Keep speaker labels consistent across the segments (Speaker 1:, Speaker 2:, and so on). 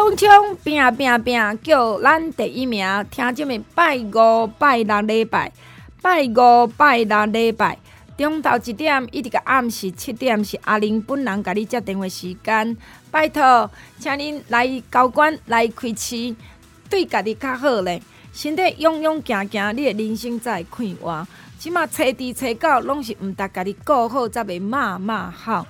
Speaker 1: 冲冲！拼拼拼！叫咱第一名，听这么拜五拜六礼拜，拜五拜六礼拜。中昼一点一直到暗时七点是阿玲本人甲你接电话时间，拜托，请恁来交关来开市，对家己较好咧。身体勇勇行行，你的人生才会快活。即马初二初九拢是毋值家己顾好，才袂骂骂好。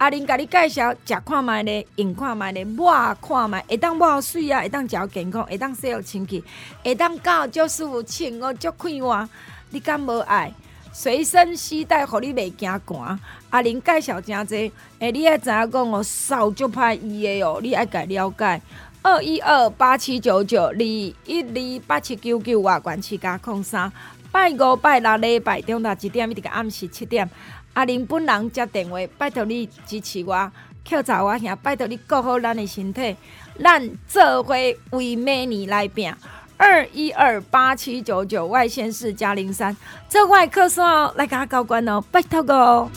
Speaker 1: 阿玲甲你介绍，食看觅咧，用看觅咧，抹看觅，会当抹水啊，会当食健康，会当洗好清气，会当教足舒服，穿哦足快活。你敢无爱？随身携带，互你袂惊寒。阿玲介绍诚济，诶，你爱知影讲哦，扫足歹医的哦，你爱家了解。二一二八七九九二一二八七九九外关七加空三，拜五拜六礼拜中昼一点一直到暗时七点，阿玲本人接电话，拜托你支持我，口罩我兄，拜托你顾好咱的身体，咱做伙为明年来拼。二一二八七九九外线四加零三，这外客说来给他交关哦，拜托个。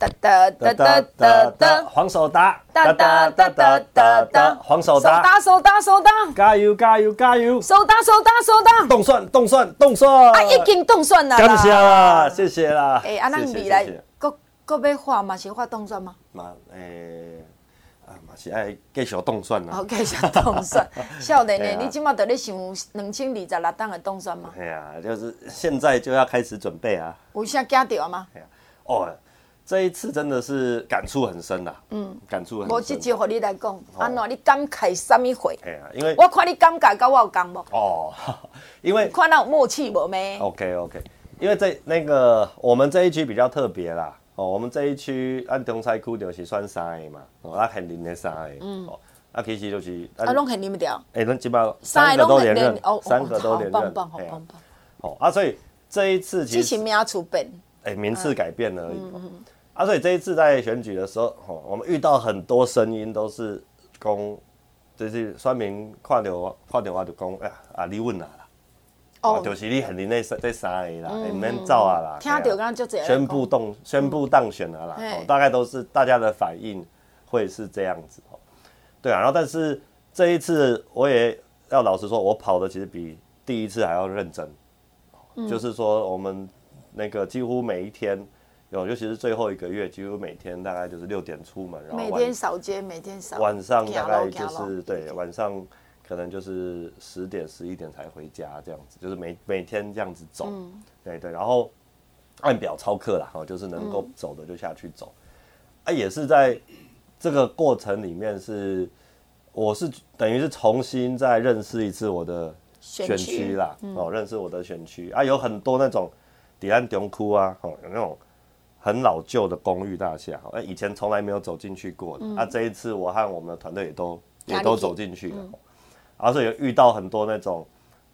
Speaker 2: 哒哒哒哒哒哒，黄手达，哒哒哒哒哒哒，黄守达，
Speaker 1: 打手打手打，
Speaker 2: 加油加油加油，
Speaker 1: 手打手打手打，
Speaker 2: 冻蒜冻蒜冻蒜，
Speaker 1: 啊，已经冻蒜了，
Speaker 2: 感谢啦，谢谢啦。
Speaker 1: 诶，啊，那你来，搁搁要画嘛？是画冻蒜吗？
Speaker 2: 嘛，诶。啊，嘛是爱继续冻蒜啦，
Speaker 1: 好继续冻蒜。少年呢，你今麦在咧想两千二十六档的冻蒜吗？
Speaker 2: 哎呀，就是现在就要开始准备啊。
Speaker 1: 有啥惊到吗？
Speaker 2: 哦，这一次真的是感触很深呐。嗯，感触很深。
Speaker 1: 我直接和你来讲，安怎你感慨什么会？
Speaker 2: 哎呀，因为
Speaker 1: 我看你感慨跟我有共无？
Speaker 2: 哦，因为
Speaker 1: 看到有默契无咩
Speaker 2: ？OK OK，因为这那个我们这一区比较特别啦。哦，我们这一区按东西区就是算三个嘛，哦，啊很灵的三个，嗯，哦，啊其实就是啊拢很灵掉，哎，拢基本上三个都连任，哦，三个都连任，棒棒好棒棒，哦啊，所以这一次其实名次变，哎，名次改变了而已，嗯啊，所以这一次在选举的时候，哦，我们遇到很多声音都是讲，就是说明看到我看到我就讲，哎呀，啊你问哪？哦，就是你很灵的这这三个啦，你们造啊啦，听到刚刚就宣布动宣布当选了啦，大概都是大家的反应会是这样子哦。对啊，然后但是这一次我也要老实说，我跑的其实比第一次还要认真，就是说我们那个几乎每一天有，尤其是最后一个月，几乎每天大概就是六点出门，然后
Speaker 1: 每天扫街，每天扫，
Speaker 2: 晚上大概就是对晚上。可能就是十点十一点才回家这样子，就是每每天这样子走，嗯、对对，然后按表操课啦，哦，就是能够走的就下去走，嗯、啊，也是在这个过程里面是，我是等于是重新再认识一次我的选区啦，区哦，认识我的选区啊，有很多那种底岸中窟啊，哦，有那种很老旧的公寓大厦，哎，以前从来没有走进去过的，嗯、啊，这一次我和我们的团队也都也都走进去了。而且有遇到很多那种，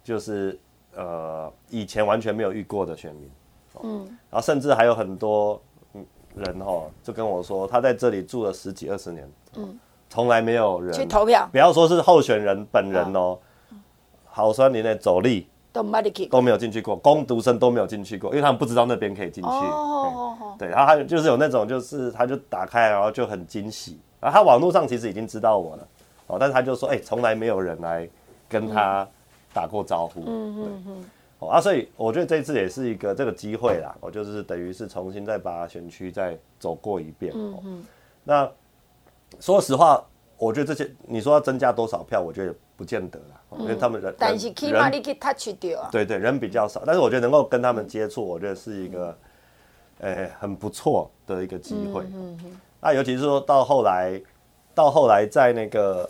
Speaker 2: 就是呃以前完全没有遇过的选民，嗯，然后甚至还有很多人哈，就跟我说他在这里住了十几二十年，嗯，从来没有人去投票，不要说是候选人本人哦，好酸林的走力都都没有进去过，工读生都没有进去过，因为他们不知道那边可以进去，哦，对，然后他就是有那种就是他就打开然后就很惊喜，然后他网络上其实已经知道我了。哦，但是他就说，哎、欸，从来没有人来跟他打过招呼，嗯嗯嗯，哦啊，所以我觉得这次也是一个这个机会啦，我就是等于是重新再把选区再走过一遍，嗯嗯，那说实话，我觉得这些你说要增加多少票，我觉得也不见得啦，因为他们人，
Speaker 1: 但是起码你可以 touch 掉啊，
Speaker 2: 对对，人比较少，但是我觉得能够跟他们接触，我觉得是一个，诶，很不错的一个机会，嗯嗯，那尤其是说到后来。到后来，在那个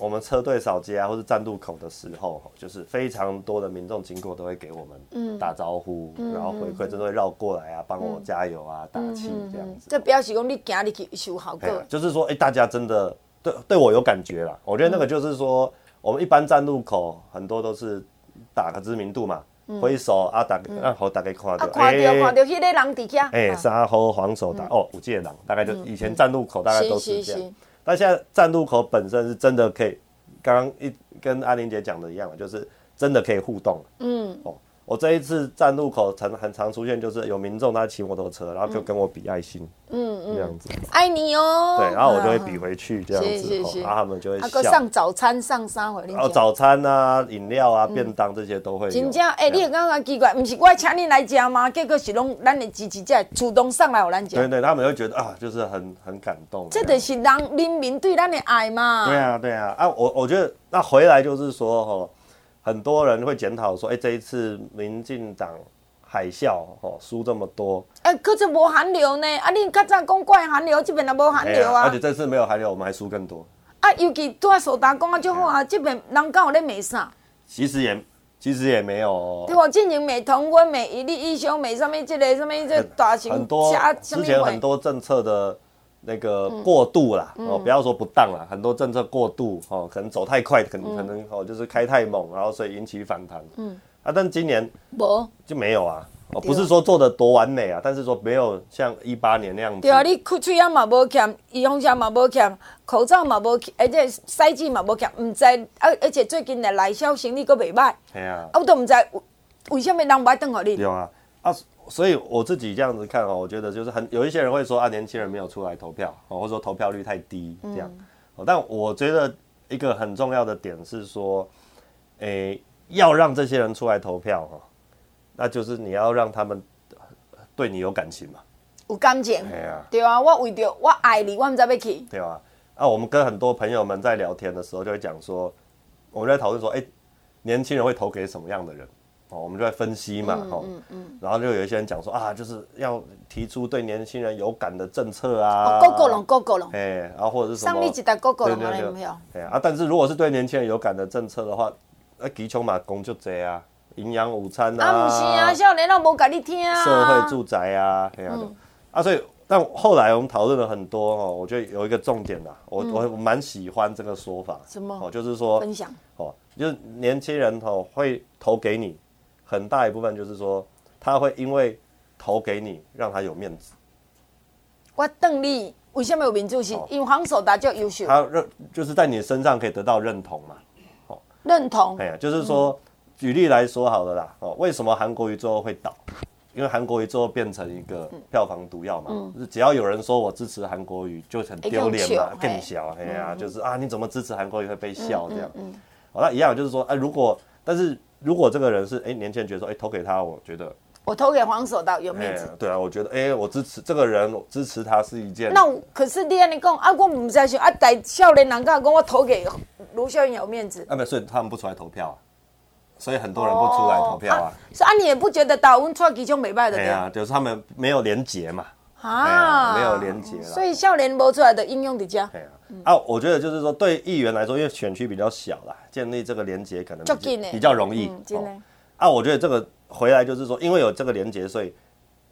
Speaker 2: 我们车队扫街啊，或是站路口的时候，就是非常多的民众经过都会给我们打招呼，嗯、然后回馈，真的会绕过来啊，帮我加油啊，嗯、打气这样子。
Speaker 1: 这表示讲你行入去是有效果。
Speaker 2: 就是说，哎、欸，大家真的对对我有感觉啦。我觉得那个就是说，我们一般站路口很多都是打个知名度嘛。挥手啊，打让好大家看到，
Speaker 1: 看到看到迄个人底下，
Speaker 2: 哎，三号黄手打哦，有这个人，大概就以前站路口大概都是这样，但现在站路口本身是真的可以，刚刚一跟阿玲姐讲的一样，就是真的可以互动，嗯，哦。我这一次站路口常很常出现，就是有民众他骑摩托车，然后就跟我比爱心，嗯嗯，这样子，
Speaker 1: 爱你哦，
Speaker 2: 对，然后我就会比回去这样子，然后他们就会笑。
Speaker 1: 上早餐上啥回？
Speaker 2: 然后早餐啊、饮料啊、便当这些都会。
Speaker 1: 真正哎，你有刚刚奇怪，不是我请你来吃吗？结果是拢咱的机器在主动上来我咱吃。
Speaker 2: 对对，他们会觉得啊，就是很很感动。
Speaker 1: 这就是人人民对咱的爱嘛。
Speaker 2: 对啊对啊啊！我我觉得那回来就是说哈。很多人会检讨说：“哎、欸，这一次民进党海啸哦，输这么多。
Speaker 1: 哎、欸，可是无寒流呢？啊，你较早讲怪寒流，这边也无寒流啊。
Speaker 2: 而且这次没有寒流，我们还输更多。
Speaker 1: 啊，尤其对啊，苏达讲啊，就好啊，这边人刚好咧没啥。
Speaker 2: 其实也其实也没有、哦。
Speaker 1: 对我进行美同温、美一例一休、美上面这类上面这大型
Speaker 2: 很多之前很多政策的。那个过度啦，哦，不要说不当啦，很多政策过度哦，可能走太快，可能可能哦，就是开太猛，然后所以引起反弹。嗯，啊，但今年就没有啊，哦，不是说做的多完美啊，但是说没有像一八年那样子。
Speaker 1: 对啊，你口水啊嘛无欠，预防针嘛无欠，口罩嘛无欠，而且筛剂嘛无欠，唔知啊，而且最近的内销生意阁袂歹。
Speaker 2: 系啊，啊
Speaker 1: 我都唔知为什么人唔爱等候你。
Speaker 2: 对啊，啊。所以我自己这样子看哦，我觉得就是很有一些人会说啊，年轻人没有出来投票哦，或者说投票率太低这样。哦但我觉得一个很重要的点是说，诶，要让这些人出来投票哈，那就是你要让他们对你有感情嘛。
Speaker 1: 有感情。对啊。对啊，我为着我爱你，我唔知要去。
Speaker 2: 对啊。啊，我们跟很多朋友们在聊天的时候就会讲说，我们在讨论说，诶，年轻人会投给什么样的人？我们就在分析嘛，哈、嗯，嗯嗯、然后就有一些人讲说啊，就是要提出对年轻人有感的政策啊，
Speaker 1: 够够了，够够了，
Speaker 2: 哎，然后或者是什么，
Speaker 1: 上一集的够够了，对对对，
Speaker 2: 哎啊，但是如果是对年轻人有感的政策的话，那基穷嘛，工就这啊，营养午餐啊，
Speaker 1: 啊不是啊，少年人无甲你听啊，
Speaker 2: 社会住宅啊，这样的，嗯、啊，所以但后来我们讨论了很多哦，我觉得有一个重点呐，我我我蛮喜欢这个说法，
Speaker 1: 什么？
Speaker 2: 哦，就是说
Speaker 1: 分享，
Speaker 2: 哦，就是年轻人哦会投给你。很大一部分就是说，他会因为投给你，让他有面子。
Speaker 1: 我邓丽为什么有民主性？因为黄守达就优秀。
Speaker 2: 他认就是在你身上可以得到认同嘛？哦，
Speaker 1: 认同。
Speaker 2: 哎呀，就是说，举例来说好了啦。哦，为什么韩国瑜最后会倒？因为韩国瑜最后变成一个票房毒药嘛。就是只要有人说我支持韩国瑜，就很丢脸嘛，更小。哎呀，就是啊，你怎么支持韩国瑜会被笑这样？嗯。好，那一样就是说，哎，如果但是。如果这个人是哎、欸、年轻人觉得说哎、欸、投给他，我觉得
Speaker 1: 我投给黄守道有面子、欸。
Speaker 2: 对啊，我觉得哎、欸、我支持这个人，我支持他是一件。
Speaker 1: 那可是你跟你讲啊，我唔在想啊，在少年人家讲我投给卢秀燕有面子。
Speaker 2: 啊，没所以他们不出来投票啊，所以很多人不出来投票啊。
Speaker 1: 是、哦、啊，啊，你也不觉得打温出其中没败的？对
Speaker 2: 啊，就是他们没有连结嘛。啊，没有连结了。
Speaker 1: 所以少年播出来的应用比较。
Speaker 2: 啊，我觉得就是说对议员来说，因为选区比较小啦，建立这个连结可能比较容易。啊，我觉得这个回来就是说，因为有这个连结，所以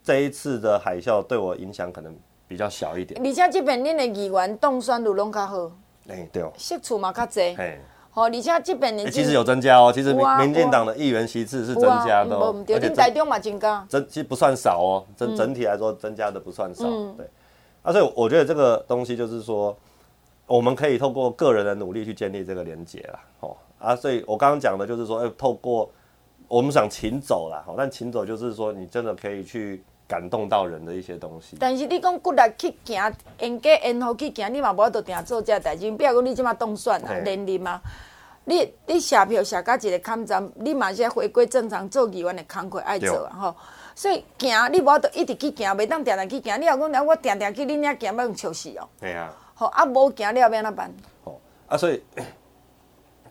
Speaker 2: 这一次的海啸对我影响可能比较小一点。
Speaker 1: 而且这边恁的议员当选率拢较好，
Speaker 2: 哎，对哦，
Speaker 1: 席次嘛较济，哎，好，而且这边的
Speaker 2: 其实有增加哦，其实民民进党的议员席次是增加的，而且
Speaker 1: 台中嘛增加，
Speaker 2: 增其实不算少哦，整整体来说增加的不算少，对。啊，所以我觉得这个东西就是说，我们可以透过个人的努力去建立这个连结啦，哦，啊，所以我刚刚讲的就是说，哎，透过。我们想请走啦，但请走就是说，你真的可以去感动到人的一些东西。
Speaker 1: 但是你讲骨力去行，沿街沿河去行，你嘛无法度定做这代志。比如讲你即马当选啊，连任啊，你你写票写到一个坎站，你嘛是回归正常做议员的工作爱做啊，吼。所以行，你无法度一直去行，袂当定定去行。你若讲我定定去恁遐行，要用笑死哦。
Speaker 2: 对啊。
Speaker 1: 好啊，无行你要安怎办？
Speaker 2: 好啊，所以。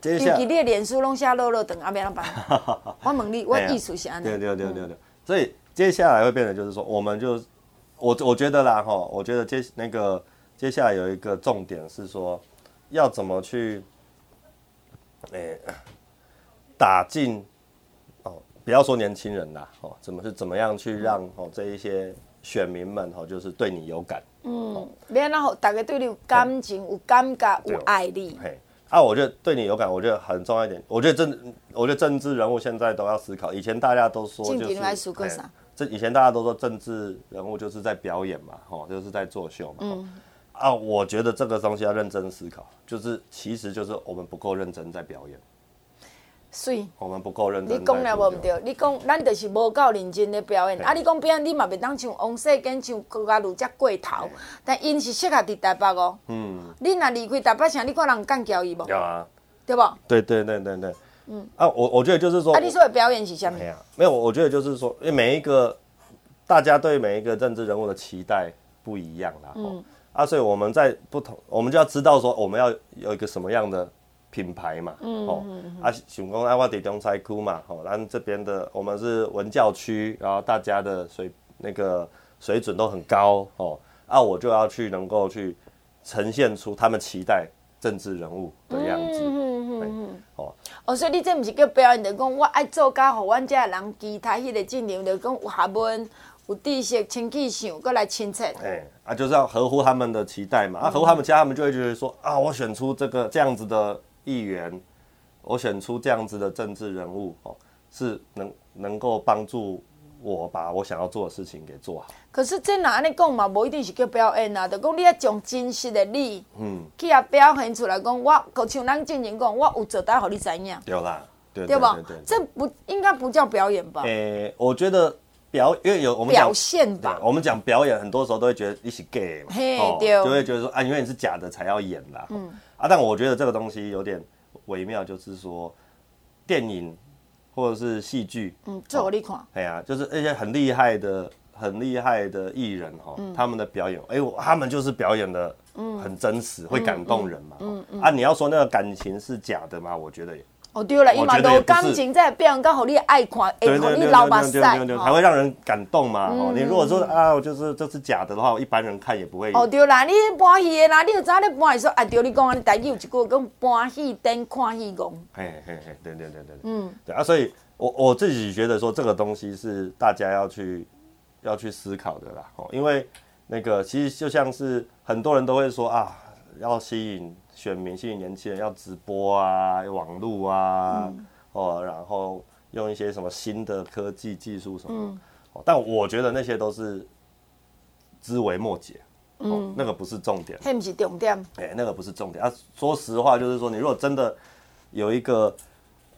Speaker 1: 尤其你的脸书拢写落落等阿边那办？我问你，我意思是安尼。对对
Speaker 2: 对对对。所以接下来会变成就是说，我们就我我觉得啦哈，我觉得接那个接下来有一个重点是说，要怎么去哎、欸，打进哦，不要说年轻人啦，哦，怎么是怎么样去让哦这一些选民们哦，就是对你有感，
Speaker 1: 嗯，别然后大家对你有感情、有感觉、有爱你。
Speaker 2: 嘿，啊，我觉得对你有感，我觉得很重要一点。我觉得政，我觉得政治人物现在都要思考。以前大家都说就是，这以前大家都说政治人物就是在表演嘛，吼，就是在作秀嘛。嗯。啊，我觉得这个东西要认真思考，就是其实就是我们不够认真在表演。
Speaker 1: 所以
Speaker 2: 我们不够认真。
Speaker 1: 你讲了无唔对，你讲咱就是无够认真的表演。啊，你讲表演，你嘛袂当像王世坚像高嘉瑜遮过头。但因是适合伫台北哦。嗯。你若离开台北城，你看人干交伊无？
Speaker 2: 有啊。
Speaker 1: 对不？
Speaker 2: 对对对对对。嗯。啊，我我觉得就是说。
Speaker 1: 啊，你说的表演是啥物？
Speaker 2: 没有，我觉得就是说，因为每一个大家对每一个政治人物的期待不一样啦。嗯。啊，所以我们在不同，我们就要知道说，我们要有一个什么样的品牌嘛，嗯、哦，啊，想讲啊，我伫中西区嘛，哦，咱这边的我们是文教区，然后大家的水那个水准都很高，哦，啊，我就要去能够去呈现出他们期待政治人物的样子，嗯嗯嗯
Speaker 1: 哦，哦，所以你这不是叫表演，就讲我爱做甲，互阮这人其他迄个阵容，就讲有学问。有知识、清气想，过来亲切。
Speaker 2: 哎、欸，啊，就是要合乎他们的期待嘛。嗯、啊，合乎他们家，他们就会觉得说，啊，我选出这个这样子的议员，我选出这样子的政治人物，哦，是能能够帮助我把我想要做的事情给做好。
Speaker 1: 可是这哪安尼讲嘛，不一定是叫表演啊，就讲你要将真实的你，嗯，去啊表现出来，讲我，就像咱进前讲，我有做到，让你知影。
Speaker 2: 对啦，对
Speaker 1: 对吧？这不应该不叫表演吧？
Speaker 2: 诶、欸，我觉得。表，因为有我们
Speaker 1: 表现吧，
Speaker 2: 我们讲表演，很多时候都会觉得你是 gay 嘛，哦，就会觉得说啊，因为你是假的才要演啦。嗯，啊，但我觉得这个东西有点微妙，就是说电影或者是戏剧，
Speaker 1: 嗯，这我你看，
Speaker 2: 哎呀，就是那些很厉害的、很厉害的艺人哈，他们的表演，哎，他们就是表演的，嗯，很真实，会感动人嘛。嗯嗯。啊，你要说那个感情是假的吗？我觉得也。
Speaker 1: 哦，对了，伊嘛都感情在表演，刚好你爱看，会让你流目屎，
Speaker 2: 才会让人感动嘛。哦，你如果说啊，就是这是假的的话，一般人看也不会。
Speaker 1: 哦，对啦，你搬戏的啦，你就知道你欢喜说，啊，对，你讲啊，你台语有一句讲搬戏等看戏讲。
Speaker 2: 嘿嘿嘿，对对对对。嗯，对啊，所以我我自己觉得说，这个东西是大家要去要去思考的啦。哦，因为那个其实就像是很多人都会说啊，要吸引。选民吸引年轻人要直播啊，网络啊，嗯、哦，然后用一些什么新的科技技术什么，嗯哦、但我觉得那些都是枝微末节，哦，嗯、那个不是重点，
Speaker 1: 那不是重点，
Speaker 2: 哎、欸，那个不是重点啊。说实话，就是说你如果真的有一个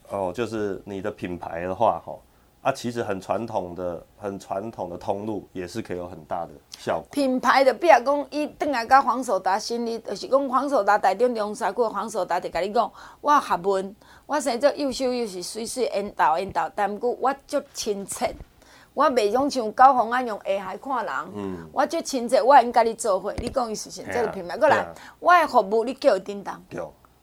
Speaker 2: 哦，就是你的品牌的话，哈、哦。啊，其实很传统的、很传统的通路也是可以有很大的效果。
Speaker 1: 品牌的比如讲，伊等来甲黄守达心里，就是讲黄守达台中中山区黄守达就甲你讲，我学问，我生做优秀又是水水缘投缘投，但毋过我足亲切，我袂用像高虹安用下海看人，嗯，我足亲切，我应甲你做伙。你讲伊是啥？这个品牌过来，我的服务你叫伊叮当，
Speaker 2: 对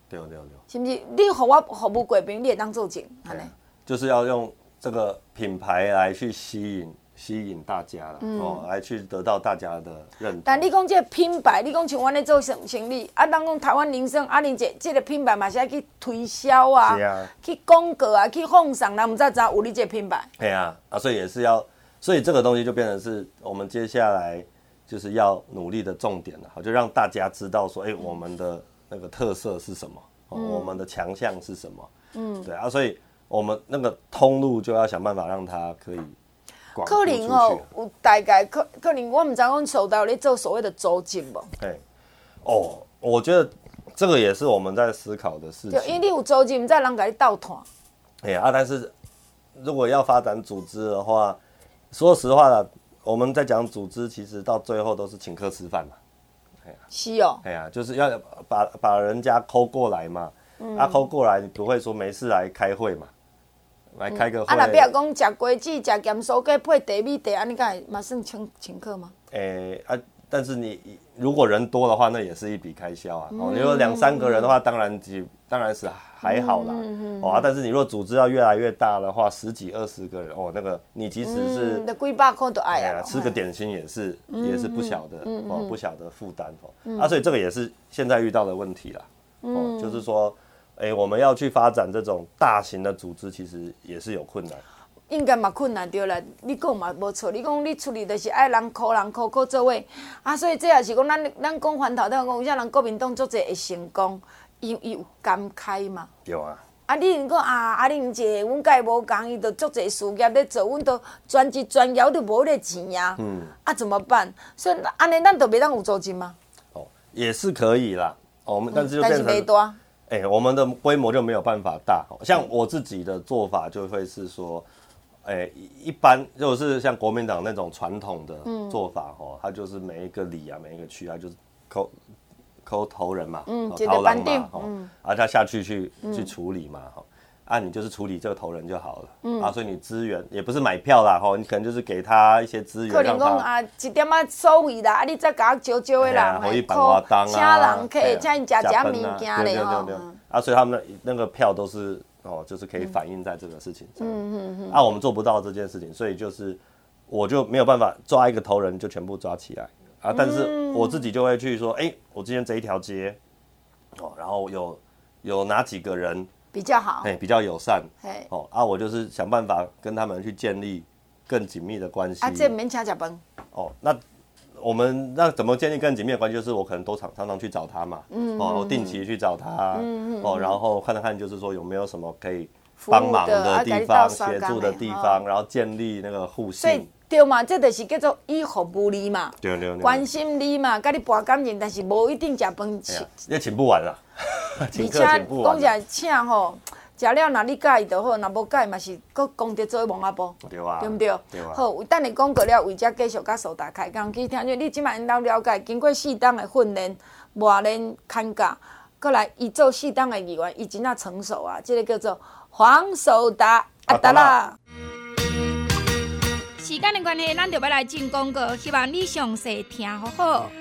Speaker 2: 对对对，
Speaker 1: 是毋是？你互我服务过宾，你会当做证，安尼，
Speaker 2: 就是要用。这个品牌来去吸引吸引大家了，嗯、哦，来去得到大家的认同。
Speaker 1: 但你讲这个品牌，你讲像阮咧做生生意，啊，当讲台湾铃声啊，你这这个品牌嘛是要去推销啊，啊去广告啊，去放上，咱们才知道有你这个品牌。
Speaker 2: 对啊，啊，所以也是要，所以这个东西就变成是我们接下来就是要努力的重点了，好，就让大家知道说，哎、欸，我们的那个特色是什么，哦嗯、我们的强项是什么，嗯，对啊，所以。我们那个通路就要想办法让它可以。可能哦，
Speaker 1: 有大概可可能我们在阮收到你做所谓的租金不？
Speaker 2: 哎，哦，我觉得这个也是我们在思考的事情。
Speaker 1: 因为你有租金，在人给你倒团。
Speaker 2: 哎啊，但是如果要发展组织的话，说实话了，我们在讲组织，其实到最后都是请客吃饭嘛。哎呀，
Speaker 1: 是哦。
Speaker 2: 哎呀，就是要把把人家抠过来嘛。嗯。啊，抠过来，你不会说没事来开会嘛？来开个会。嗯、啊，那比如讲吃瓜子、吃咸酥鸡配茶米茶，安尼个嘛算请请客吗？诶、欸、啊，但是你如果人多的话，那也是一笔开销啊。哦、嗯，你说两三个人的话，当然几当然是还好啦。嗯嗯、哦啊，但是你若组织要越来越大的话，十几二十个人，哦，那个你即使是那几百块都爱啊，吃个点心也是、嗯、也是不小的、嗯、哦，不小的负担哦。嗯、啊，所以这个也是现在遇到的问题啦。哦，嗯、就是说。哎、欸，我们要去发展这种大型的组织，其实也是有困难。
Speaker 1: 应该嘛困难对啦，你讲嘛无错。你讲你处理就是爱人靠人靠靠做位啊，所以这也是讲咱咱讲翻头，咱讲有啥人国民党做者会成功，伊伊有感慨嘛？
Speaker 2: 对啊。
Speaker 1: 啊，你如果啊，阿玲姐，阮甲伊无共，伊着足侪事业咧做，阮都专职专业着无迄个钱呀。嗯。啊，怎么办？所以安尼，咱着袂当有租金吗？
Speaker 2: 哦，也是可以啦。哦，我们但是就变成。
Speaker 1: 但是没多。
Speaker 2: 哎、欸，我们的规模就没有办法大。像我自己的做法，就会是说。哎、欸，一般就是像国民党那种传统的做法哦，他、嗯、就是每一个里啊，每一个区啊，就是扣扣头人嘛，嗯，头人嘛，哦，嗯、啊，他下去去、嗯、去处理嘛，哈，啊，你就是处理这个头人就好了，嗯，啊，所以你资源也不是买票啦，吼，你可能就是给他一些资源，可能讲
Speaker 1: 啊，一点啊收费啦，啊，你再搞招招的人，
Speaker 2: 可以办活动啊，
Speaker 1: 请人可以请人家食物件嘞，
Speaker 2: 吼，啊，所以他们那那个票都是。哦，就是可以反映在这个事情上。嗯嗯嗯。啊，我们做不到这件事情，所以就是我就没有办法抓一个头人就全部抓起来啊。但是我自己就会去说，哎、欸，我今天这一条街，哦，然后有有哪几个人
Speaker 1: 比较好，
Speaker 2: 哎，比较友善，哎，哦，啊，我就是想办法跟他们去建立更紧密的关系。啊，
Speaker 1: 这免请食饭。
Speaker 2: 哦，那。我们那怎么建立更紧密的关系？就是我可能都常常常去找他嘛，嗯，哦，我定期去找他，嗯哦，然后看看看，就是说有没有什么可以帮忙的地方、协助的地方，然后建立那个互信。对
Speaker 1: 对嘛，这就是叫做以服务你嘛，
Speaker 2: 对对对，
Speaker 1: 关心你嘛，跟你博感情，但是无一定吃饭请，
Speaker 2: 也请不完了，请客请不完。
Speaker 1: 讲起来请吼。食了，若你介意就好；若无介意，嘛是搁功德做王阿婆，对啊，对不对？对啊。好，等你讲过了，为遮继续甲苏达开讲去听。因为你即摆因兜了解，经过适当的训练、磨练、看教，过来伊做适当的议员，伊真正成熟啊！这个叫做黄苏达阿达啦。时间的关系，咱就要来进广告，希望你详细听好好。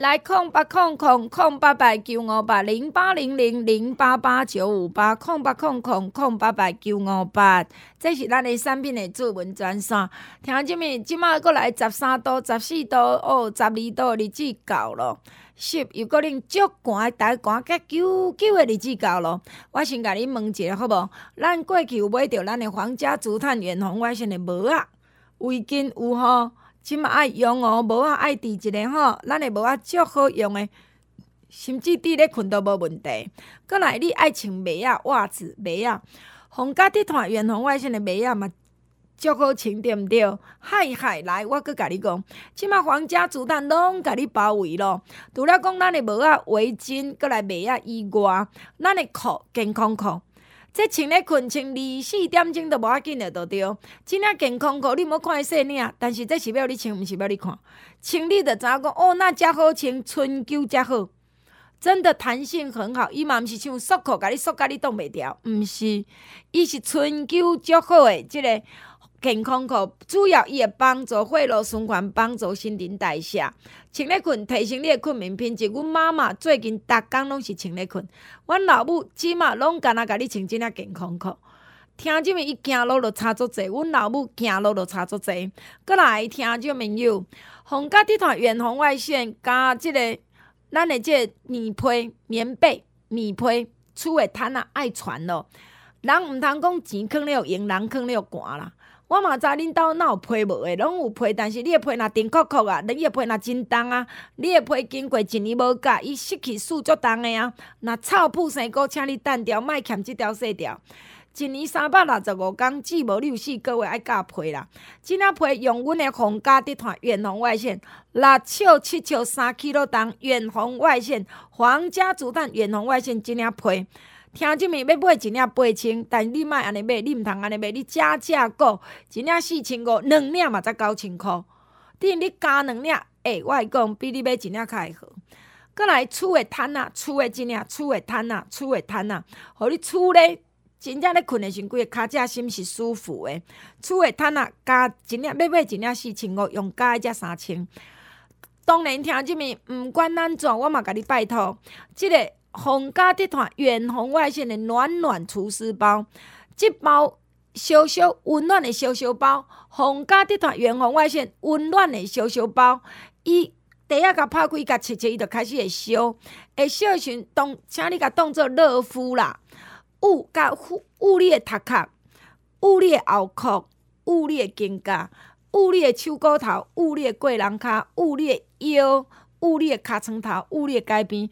Speaker 1: 来空八空空空八八九五八零八零零零八八九五八空八空空空八八九五八，这是咱的产品的主文专线。听这面，即马过来十三度、十四度、哦，十二度日子到了。湿又可能足寒，大寒甲九九的日子到了。我先甲你问一下好无？咱过去有买着咱的皇家竹炭远红外线的帽啊，围巾有吼？即嘛爱用哦，帽仔爱伫一个吼，咱的帽仔足好用的，甚至伫咧困都无问题。阁来你爱穿袜仔、袜子、袜仔，皇家地毯远红外线的袜仔嘛，足好穿对毋对？嗨嗨，来，我阁甲你讲，即马皇家子弹拢甲你包围咯。除了讲咱的帽仔、围巾，阁来袜仔以外，咱的裤健康裤。这穿咧困穿二四点钟都无要紧的，都对。真正健康裤你莫看伊细领，但是这是要你穿，毋是要你看。穿你着知影讲哦，那遮好穿，春秋遮好，真的弹性很好。伊嘛毋是像束裤，甲你束甲你挡袂牢，毋是，伊是春秋足好诶，即、个。健康裤主要伊会帮助血液循环，帮助新陈代谢。穿咧困提升你诶困眠品质。阮妈妈最近逐工拢是穿咧困，阮老母即马拢干那甲你穿即领健康裤。听即面伊行路着差足济，阮老母行路着差足济。阁来听即面有皇家地毯远红外线加即个咱诶即个棉被、棉被、棉被，厝诶毯仔爱传咯。人毋通讲钱囥了用，人囥了寒啦。我嘛知恁兜哪有被无诶，拢有被，但是你诶被若甜酷酷啊，你诶被若真重啊，你诶被经过一年无改，伊失去数足重诶啊。若臭噗生菇，请你单条，莫欠即条细条。一年三百六十五工，只无六四个月爱加被啦。即领被用阮诶皇家地毯远红外线，六尺七尺三 K 多重远红外线，皇家竹炭远红外线即领被。听即面要买一领八千，但你莫安尼买，你毋通安尼买，你加价购一领四千五，两领嘛才九千箍。等于你加两领，诶、欸，我会讲比你买一领较会好。阁来厝诶趁啊，厝诶即领，厝诶趁啊，厝诶趁啊，互你厝咧真正咧困诶时阵，规个骹趾心是舒服诶。厝诶趁啊加一领，要买一领四千五，用加一只三千。当然听即面，毋管安怎，我嘛甲你拜托，即、个。皇家地毯远红外线的暖暖厨师包，即包小小温暖的小小包，皇家地毯远红外线温暖的小小包，伊地啊，甲拍开，甲切切，伊就开始会烧。会烧诶时阵，当请你甲当做热敷啦。捂甲捂捂你诶头壳，捂你诶后壳，捂你诶肩胛，捂你诶手骨头，捂你诶过人骹，捂你诶腰，捂你诶尻川头，捂你诶街边，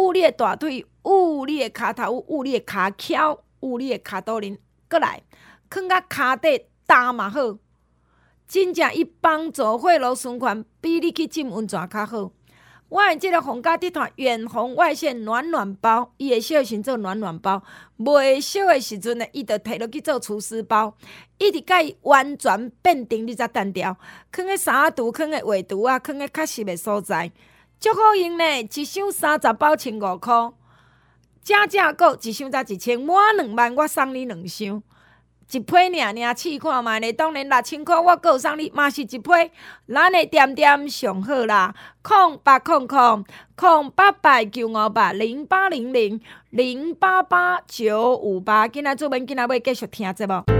Speaker 1: 捂你诶大腿，捂你诶骹头，捂你诶骹翘，捂你诶骹肚仁，过来，囥甲骹底打嘛好。真正伊帮助血路循环，比你去浸温泉较好。我用即个皇家地毯远红外线暖暖包，伊会烧时做暖暖包，袂烧的时阵呢，伊就摕落去做除湿包，伊直甲伊完全变定，你才单调。囥个三度，囥个鞋橱啊，囥个较实的所在，足好用呢。一箱三十包，千五块，正正购一箱才一千，满两万我送你两箱。一批尔尔试看觅咧，当然六千块我阁有送你，嘛是一批。咱的点点上好啦，空八空空空八八九五八零八零零零八八九五八，今仔做文，今仔要继续听节目。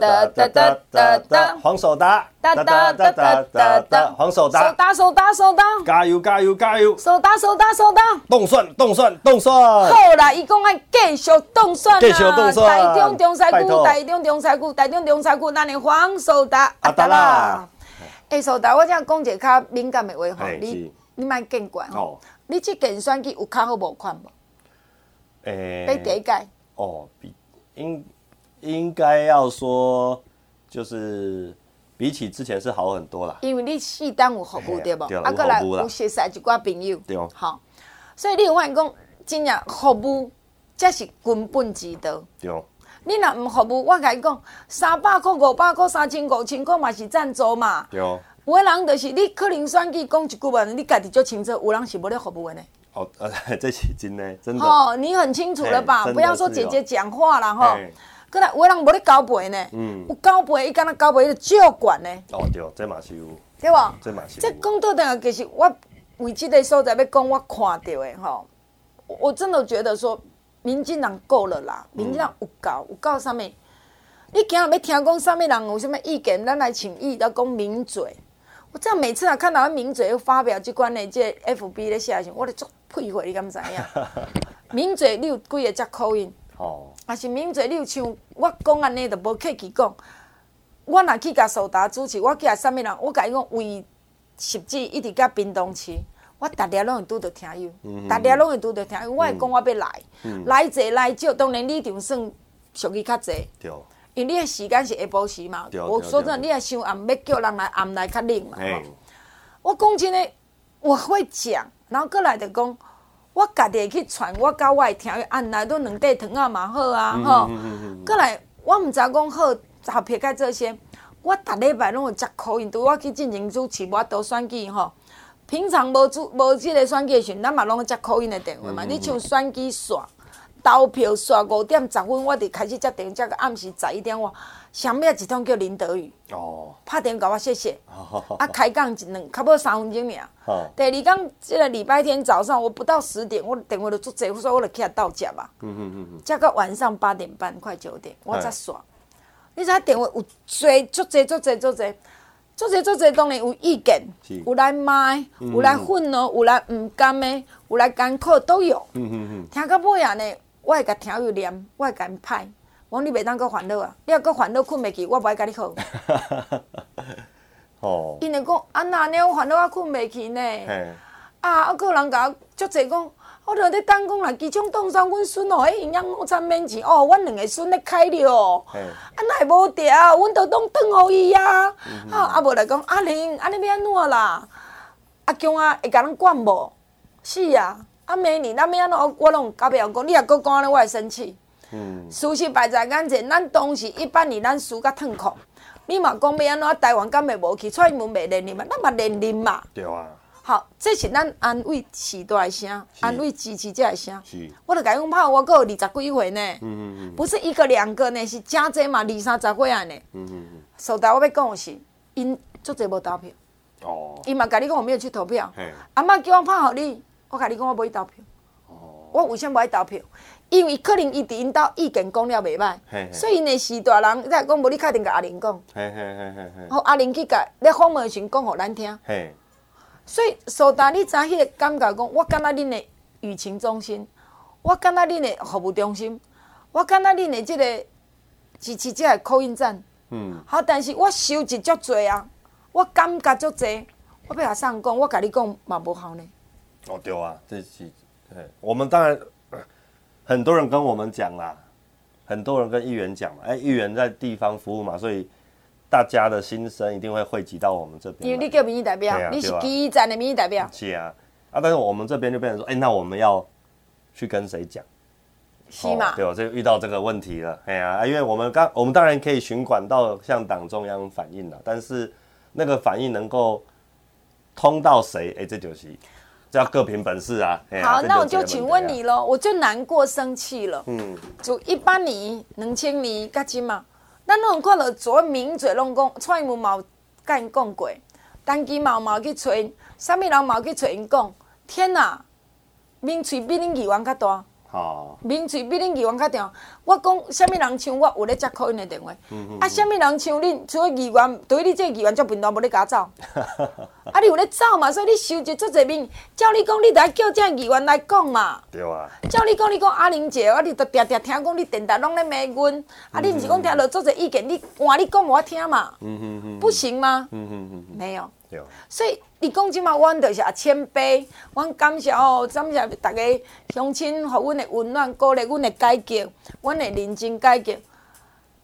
Speaker 2: 哒哒哒哒哒，黄守达，哒哒哒哒哒哒，黄守达，
Speaker 1: 守达守达守达，
Speaker 2: 加油加油加油，
Speaker 1: 守达守达守达，
Speaker 2: 冻蒜冻蒜冻蒜，
Speaker 1: 好啦，伊讲爱继续动算啊，
Speaker 2: 继续冻蒜，
Speaker 1: 台中中西区，台中中西区，台中中西区，咱的黄守达，
Speaker 2: 阿达啦，
Speaker 1: 哎，守达，我想讲一个较敏感的话吼，你你莫见怪吼，你这件选举有较好无款无？诶，比第一届，
Speaker 2: 哦，比应。应该要说，就是比起之前是好很多啦。
Speaker 1: 因为你适当有服务对不？啊，过来有熟识一寡朋友。
Speaker 2: 对。
Speaker 1: 好，所以你有发现讲，真正服务才是根本之道。
Speaker 2: 对。
Speaker 1: 你若唔服务，我甲你讲，三百块、五百块、三千、五千块嘛是赞助嘛。
Speaker 2: 对。
Speaker 1: 有个人就是你可能选举讲一句话，你家己就清楚，有人是无咧服务的呢。
Speaker 2: 哦，呃，这是真的，真的。
Speaker 1: 哦，你很清楚了吧？不要说姐姐讲话了哈。可能有人无咧交陪呢，嗯、有交陪，伊敢若交陪伊就照管呢。
Speaker 2: 哦对，这嘛是有，
Speaker 1: 对吧？
Speaker 2: 这嘛是。
Speaker 1: 这讲到等下，其实我为这个所在要讲，我看到的吼，我真的觉得说，民进党够了啦，民进党有够，有够啥物？你今日要听讲啥物人有啥物意见，咱来请意来讲名嘴。我这样每次啊看到名嘴又发表即关的这 FB 的写信，我咧足佩服，你敢知影？名嘴你有几个只口音？哦，啊是名嘴，你有像我讲安尼，就无客气讲。我若去甲苏达主持，我去甲啥物人，我甲伊讲为实际一直甲屏东市，我逐日拢会拄着听友，逐日拢会拄着听友。我会讲我要来，嗯、来者来少，当然你场算属于较济。对。因为你的时间是下晡时嘛，我说真，你也想暗要叫人来暗来较冷嘛。我讲真的，我会讲，然后过来就讲。我家己会去传，我甲我的听友按来都两块糖啊嘛好啊吼。过来，我毋知讲好，合撇开这些，我逐礼拜拢有接口音，拄我去进行主持，我都选举吼。平常无主无即个选举时阵，咱嘛拢接口音的电话嘛。你像选举煞投票刷五点十分，我就开始接电话，接到暗时十一点我。上面一通叫林德宇，哦，拍电话给我谢谢，啊，开讲一两，差不多三分钟尔。第二天，这个礼拜天早上，我不到十点，我电话就做侪，所以我就起来到家嘛。嗯嗯嗯嗯。接到晚上八点半，快九点，我才刷。你知影电话有侪，足侪，足侪，足侪，足侪，足侪，当然有意见，有来骂，有来愤怒，有来唔甘的，有来艰苦都有。嗯嗯嗯。听到尾啊呢，我会甲听友念，我会甲因歹。我讲你袂当阁烦恼啊！你若阁烦恼困袂去，我无爱甲你好。哦。因为讲啊，那呢我烦恼我困袂去呢。嘿啊，啊，有人甲我足济讲，我着咧等讲啦，机场冻伤阮孙哦，迄营养午餐免钱哦，阮两个孙咧开了。嘿啊，那会无调，阮着当转互伊啊。啊，啊无来讲，阿玲，安尼要安怎啦？阿强啊，会甲咱管无？是啊，啊明年咱要安怎？我拢甲别人讲，你若搁讲安尼，我会生气。嗯，事实摆在眼前，咱当时一八年咱输甲痛苦。你嘛讲要安怎？台湾敢会无去？蔡英文袂连任嘛？咱嘛连任嘛？
Speaker 2: 对啊。
Speaker 1: 好，这是咱安慰时代的声，安慰支持者的声。
Speaker 2: 是，
Speaker 1: 我着甲讲拍，我阁有二十几岁呢。嗯
Speaker 2: 嗯嗯，
Speaker 1: 不是一个两个呢，是真侪嘛，二三十岁啊呢。嗯嗯嗯。所以我要讲的是，因足侪无投票。哦。伊嘛甲你讲我没有去投票。嘿。阿妈叫我拍互你，我甲你讲我无去投票。哦。我为什么无爱投票？因为可能伊伫因兜意见讲了袂歹，所以因的是大人在讲，无你确定甲阿玲讲。好，阿玲去甲咧访问时讲互咱听。嘿。所以，苏达，你知迄个感觉讲，我感觉恁的舆情中心，我感觉恁的服务中心，我感觉恁的即个支持者的 call in 站，嗯，好，但是我收集足济啊，我感觉足济，我要甲上讲，我甲你讲嘛无效呢。
Speaker 2: 哦，对啊，这是，我们当然很多人跟我们讲啦，很多人跟议员讲嘛，哎、欸，议员在地方服务嘛，所以。大家的心声一定会汇集到我们这边，
Speaker 1: 因为你叫民意代表，啊、你是基站的民意代表。
Speaker 2: 是啊，啊，但是我们这边就变成说，哎、欸，那我们要去跟谁讲？
Speaker 1: 是嘛？
Speaker 2: 对，我就遇到这个问题了。哎呀、啊，因为我们刚，我们当然可以循管道向党中央反映了，但是那个反应能够通到谁？哎、欸，这就是这要各凭本事啊。
Speaker 1: 好，啊、那我就请问你喽，我就难过生气了。嗯，就一八年、两千年，加金嘛。咱拢有看到做名嘴拢讲，蔡英文嘛有甲因讲过，陈其迈嘛有去找因，啥物人嘛有去找因讲，天哪、啊，名嘴比恁议员较大。哦，名嘴比恁议员较大，我讲什物人像我有咧接 call in 的电话，嗯嗯、啊，什物人像恁，除了议员，对于你这个议员足频繁，无咧甲我走，啊，你有咧走嘛，所以你收集足侪面，照你讲，你得叫这议员来讲嘛，
Speaker 2: 对啊，
Speaker 1: 照你讲，你讲阿玲姐，我你着常常听讲你电台拢咧骂阮，嗯、啊，你毋是讲听落足侪意见，你换你讲我听嘛，嗯嗯嗯，不行吗？嗯嗯嗯，没有。所以你讲即嘛，阮就是啊谦卑，阮感谢哦，感谢逐个乡亲，互阮的温暖，鼓励阮的改革，阮会认真改革。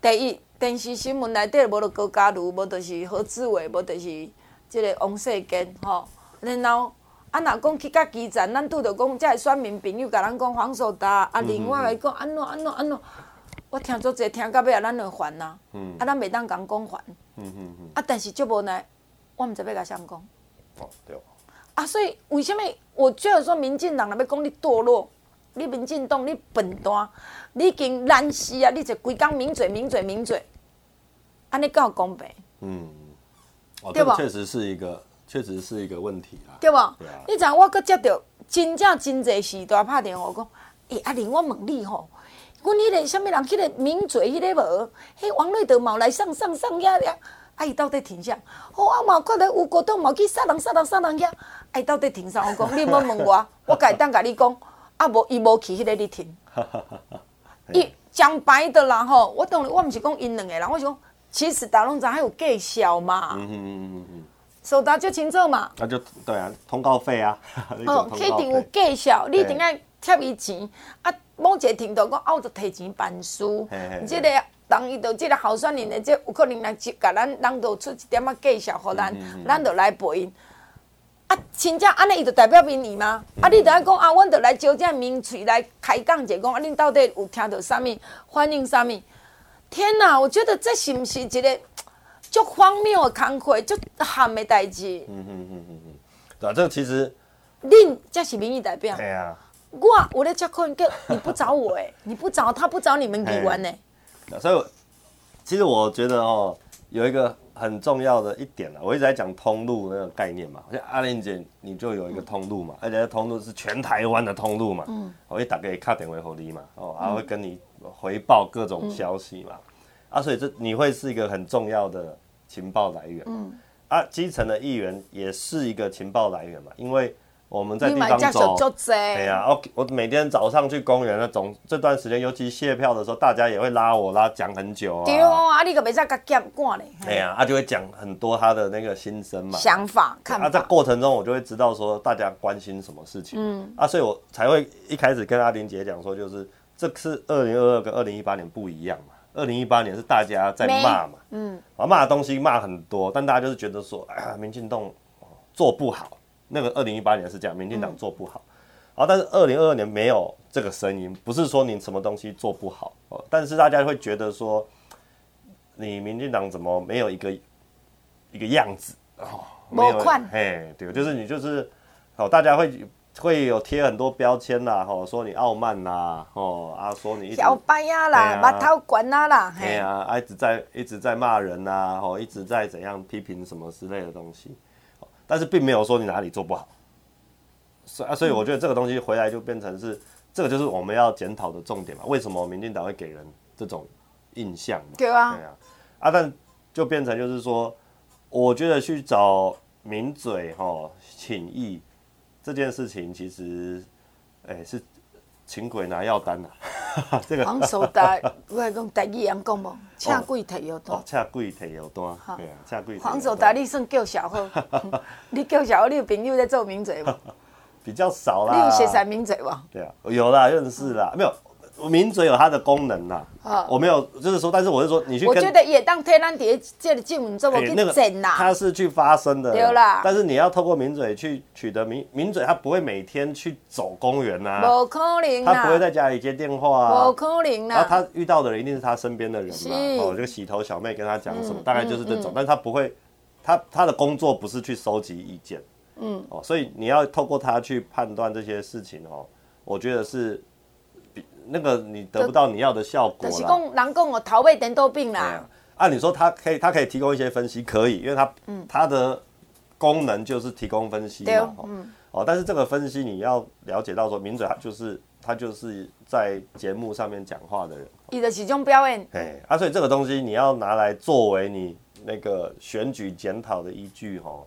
Speaker 1: 第一，电视新闻内底无着高嘉瑜，无著是何志伟，无著是即个王世坚，吼、哦。然后啊，若讲去甲基层，咱拄着讲，即个选民朋友甲咱讲黄守达，啊，另外来讲安怎安怎安怎，我听足济，听到尾啊，咱就烦呐。嗯。啊，咱袂当讲讲烦。嗯嗯嗯。啊，但是足无奈。我毋知要甲谁讲。哦，对。啊，所以为什物我觉得说民进党若要讲你堕落，你民进党你笨蛋，你已经烂死啊！你就规工抿嘴抿嘴抿嘴，安尼够有公平？嗯，
Speaker 2: 哦，对吧？确实是一个，确实是一个问题啊，
Speaker 1: 对吧？对啊。你知影我阁接到真正真济时代拍电话讲，诶、欸，阿玲，我问你吼，阮迄个啥物人，迄个名嘴，迄个无，迄王瑞德冇来上上上呀呀。啊！伊到底停啥？哦啊嘛，看到有国栋嘛去杀人、杀人、杀人遐。啊！伊到底停啥？我讲，你莫问我，我家己当甲你讲。啊无，伊无去迄个你停。伊讲白的啦吼，我当然我毋是讲因两个人，我是讲其实大龙站还有计小嘛。嗯嗯嗯嗯。收达就清楚嘛。
Speaker 2: 那就对啊，通告费啊。
Speaker 1: 哦，肯定有计小，你一定爱贴伊钱。啊，某一个程度讲，啊，我就提钱办事。即个。当伊到即个候选人的，即有可能来接，甲咱咱都出一点仔介绍，互咱，咱就来陪因。啊，真正安尼，伊就代表民意吗？嗯、啊，你著爱讲啊，阮著来招这名嘴来开讲者，讲啊，恁到底有听到啥物，反映啥物？天哪，我觉得这是毋是一个足荒谬的工课，足罕的代志。嗯嗯嗯嗯嗯，
Speaker 2: 对啊，这个其实，
Speaker 1: 恁才是民意代表。
Speaker 2: 对啊。
Speaker 1: 我我咧接可能叫你不找我诶，你不找他不找你们议员呢？
Speaker 2: 所以，其实我觉得哦，有一个很重要的一点了，我一直在讲通路那个概念嘛。像阿玲姐，你就有一个通路嘛，而且通路是全台湾的通路嘛。嗯。我会打给卡点维和力嘛，哦，还会跟你回报各种消息嘛。啊，所以这你会是一个很重要的情报来源。嗯。啊，基层的议员也是一个情报来源嘛，因为。我们在地方走，对呀，我我每天早上去公园那种这段时间，尤其谢票的时候，大家也会拉我拉讲很久啊。对
Speaker 1: 啊，你可别再甲夹挂嘞。
Speaker 2: 对呀，他就会讲很多他的那个心声嘛，
Speaker 1: 想法、看法。
Speaker 2: 啊，在过程中我就会知道说大家关心什么事情。嗯。啊，所以我才会一开始跟阿玲姐讲说，就是这是二零二二跟二零一八年不一样嘛。二零一八年是大家在骂嘛，嗯，啊骂的东西骂很多，但大家就是觉得说，哎呀，民进党做不好。那个二零一八年是这样，民进党做不好，好，但是二零二二年没有这个声音，不是说你什么东西做不好，哦，但是大家会觉得说，你民进党怎么没有一个一个样子。哦，
Speaker 1: 没有，
Speaker 2: 嘿，对，就是你就是，哦，大家会会有贴很多标签啦，吼，说你傲慢啦，哦，啊，说你
Speaker 1: 小白呀啦，把头管啊啦，
Speaker 2: 嘿。啊，一直在一直在骂人呐，吼，一直在怎样批评什么之类的东西，但是并没有说你哪里做不好，所以啊，所以我觉得这个东西回来就变成是，这个就是我们要检讨的重点嘛，为什么民进党会给人这种印象嘛？
Speaker 1: 对啊，
Speaker 2: 对啊，啊，但就变成就是说。我觉得去找名嘴哈请益这件事情，其实，哎、欸，是请鬼拿药单呐、啊。这个
Speaker 1: 黄守达，我来讲台语人讲无，请鬼提药单。
Speaker 2: 请鬼提药单，对啊，请鬼。
Speaker 1: 黄守达，你算叫小好，你叫小好，你有朋友在做名嘴无？
Speaker 2: 比较少啦。
Speaker 1: 你有写啥名嘴无？
Speaker 2: 对啊，有啦，认识啦，没有。名嘴有它的功能呐，我没有，就是说，但是我是说，你去，
Speaker 1: 我觉得也当天然底这里进门这么去整啦，
Speaker 2: 他是去发声的，
Speaker 1: 对啦。
Speaker 2: 但是你要透过名嘴去取得名名嘴，他不会每天去走公园呐，
Speaker 1: 不可能，
Speaker 2: 他不会在家里接电话啊，
Speaker 1: 不可能。
Speaker 2: 然后他遇到的人一定是他身边的人嘛，哦，这个洗头小妹跟他讲什么，大概就是这种，但是他不会，他他的工作不是去收集意见，嗯，哦，所以你要透过他去判断这些事情哦，我觉得是。那个你得不到你要的效果了。就是讲
Speaker 1: 人讲我逃避点都病啦。
Speaker 2: 按理说他可以，他可以提供一些分析，可以，因为他，嗯，他的功能就是提供分析嘛，嗯，哦，但是这个分析你要了解到说，名嘴他就是他就是在节目上面讲话的人，
Speaker 1: 你的其中表演，
Speaker 2: 哎，啊，所以这个东西你要拿来作为你那个选举检讨的依据哈，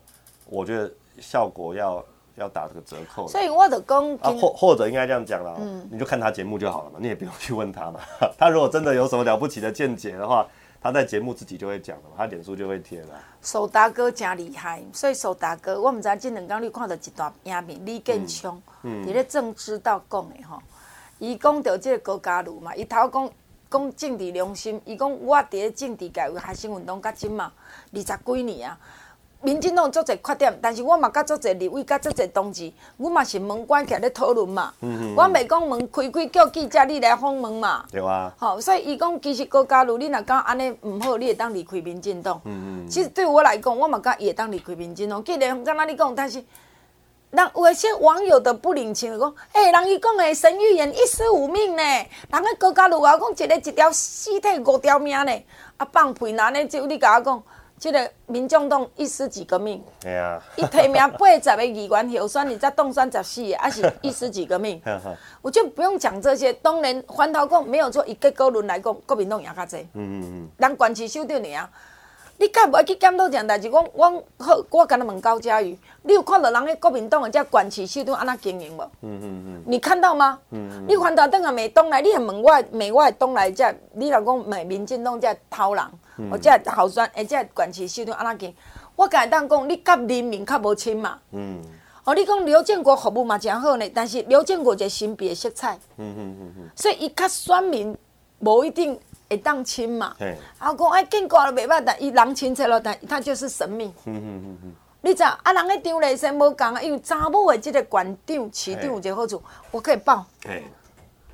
Speaker 2: 我觉得效果要。要打这个折扣，
Speaker 1: 所以我的讲，
Speaker 2: 啊，或或者应该这样讲啦，嗯，你就看他节目就好了嘛，你也不用去问他嘛。他如果真的有什么了不起的见解的话，他在节目自己就会讲了，他脸书就会贴了。
Speaker 1: 守达哥真厉害，所以守达哥，我们知这两天你看到一段影片，李建昌，嗯，你咧政治道讲的吼，伊讲到这个高嘉瑜嘛，伊头讲讲政治良心，伊讲我伫政治界为学生运动甲今嘛二十几年啊。民进党做侪缺点，但是我嘛甲做侪立委，甲做侪同志，我嘛是门关起来咧讨论嘛。嗯嗯。我袂讲门开开叫记者你来访问嘛。
Speaker 2: 对啊。
Speaker 1: 好，所以伊讲其实郭嘉如，你若讲安尼毋好，你会当离开民进党。嗯嗯。其实对我来讲，我嘛甲伊会当离开民进党。既然敢若你讲，但是人有一些网友的不领情，讲，诶、欸，人伊讲诶，神预言一尸五命呢，人个高嘉瑜话讲一个一条尸体五条命呢，啊放屁哪呢？就你甲我讲。这个民众党一尸几个命？对啊，一提名八十个议员候选，你才当选十四个，还是 一尸几个命？我就不用讲这些。当然，反头讲没有错，以结果论来讲，国民党赢较济。嗯嗯嗯。人管区首长尔，你敢无爱去检讨这样代志？我我好，我跟他问高嘉瑜，你有看到人个国民党个这管区首长安怎经营无？嗯嗯嗯。你看到吗？嗯嗯。你环头等下美东来，你还问我美外东来这，你老公美民进党这偷人？我即个候选，而且管区首长安怎讲？我敢当讲，你甲人民较无亲嘛。嗯。哦，你讲刘建国服务嘛诚好呢，但是刘建国一个神秘的色彩。嗯嗯嗯嗯。所以伊较选民无一定会当亲嘛。对。啊，讲哎建国了袂歹，但伊人亲切咯，但他就是神秘。嗯嗯嗯嗯。你知啊？人个张丽仙无共啊，因为查某的即个馆长、市长有一个好处，我可以报。对。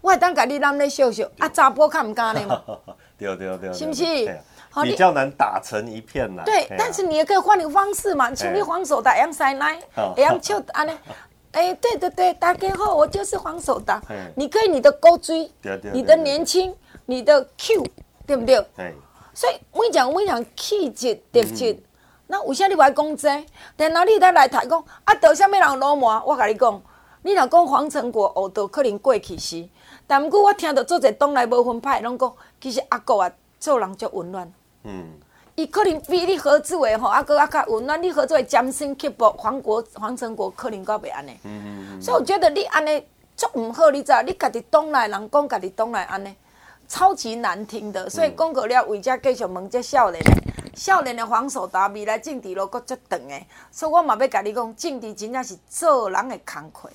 Speaker 1: 我会当甲你揽咧笑笑，啊查甫较毋敢咧嘛。对对对。是毋是？
Speaker 2: 比较难打成一片啦。
Speaker 1: 对，但是你也可以换一个方式嘛，像你黄守达杨塞奶，杨秋安呢？哎，对对对，大家好，我就是黄守达。你可以你的高追，你的年轻，你的 Q，对不对？所以我跟你讲，我跟你讲气质特质，那为啥你不爱讲这？然后你再来台讲，啊，得啥物人罗马？我跟你讲，你若讲黄成国学到可能过去时，但不过我听到做者东来无分派，拢讲其实阿国啊做人足温暖。嗯，伊可能比你何志伟吼，阿哥阿较温暖，你何志伟将心刻薄，黄国黄成国可能够袂安尼。嗯嗯嗯。所以我觉得你安尼足毋好，你知道？你家己党内人讲家己党内安尼，超级难听的。所以讲过了，为遮继续问这少年，少年的黄守达未来政治路搁足长的，所以我嘛要甲你讲，政治真正是做人的工课。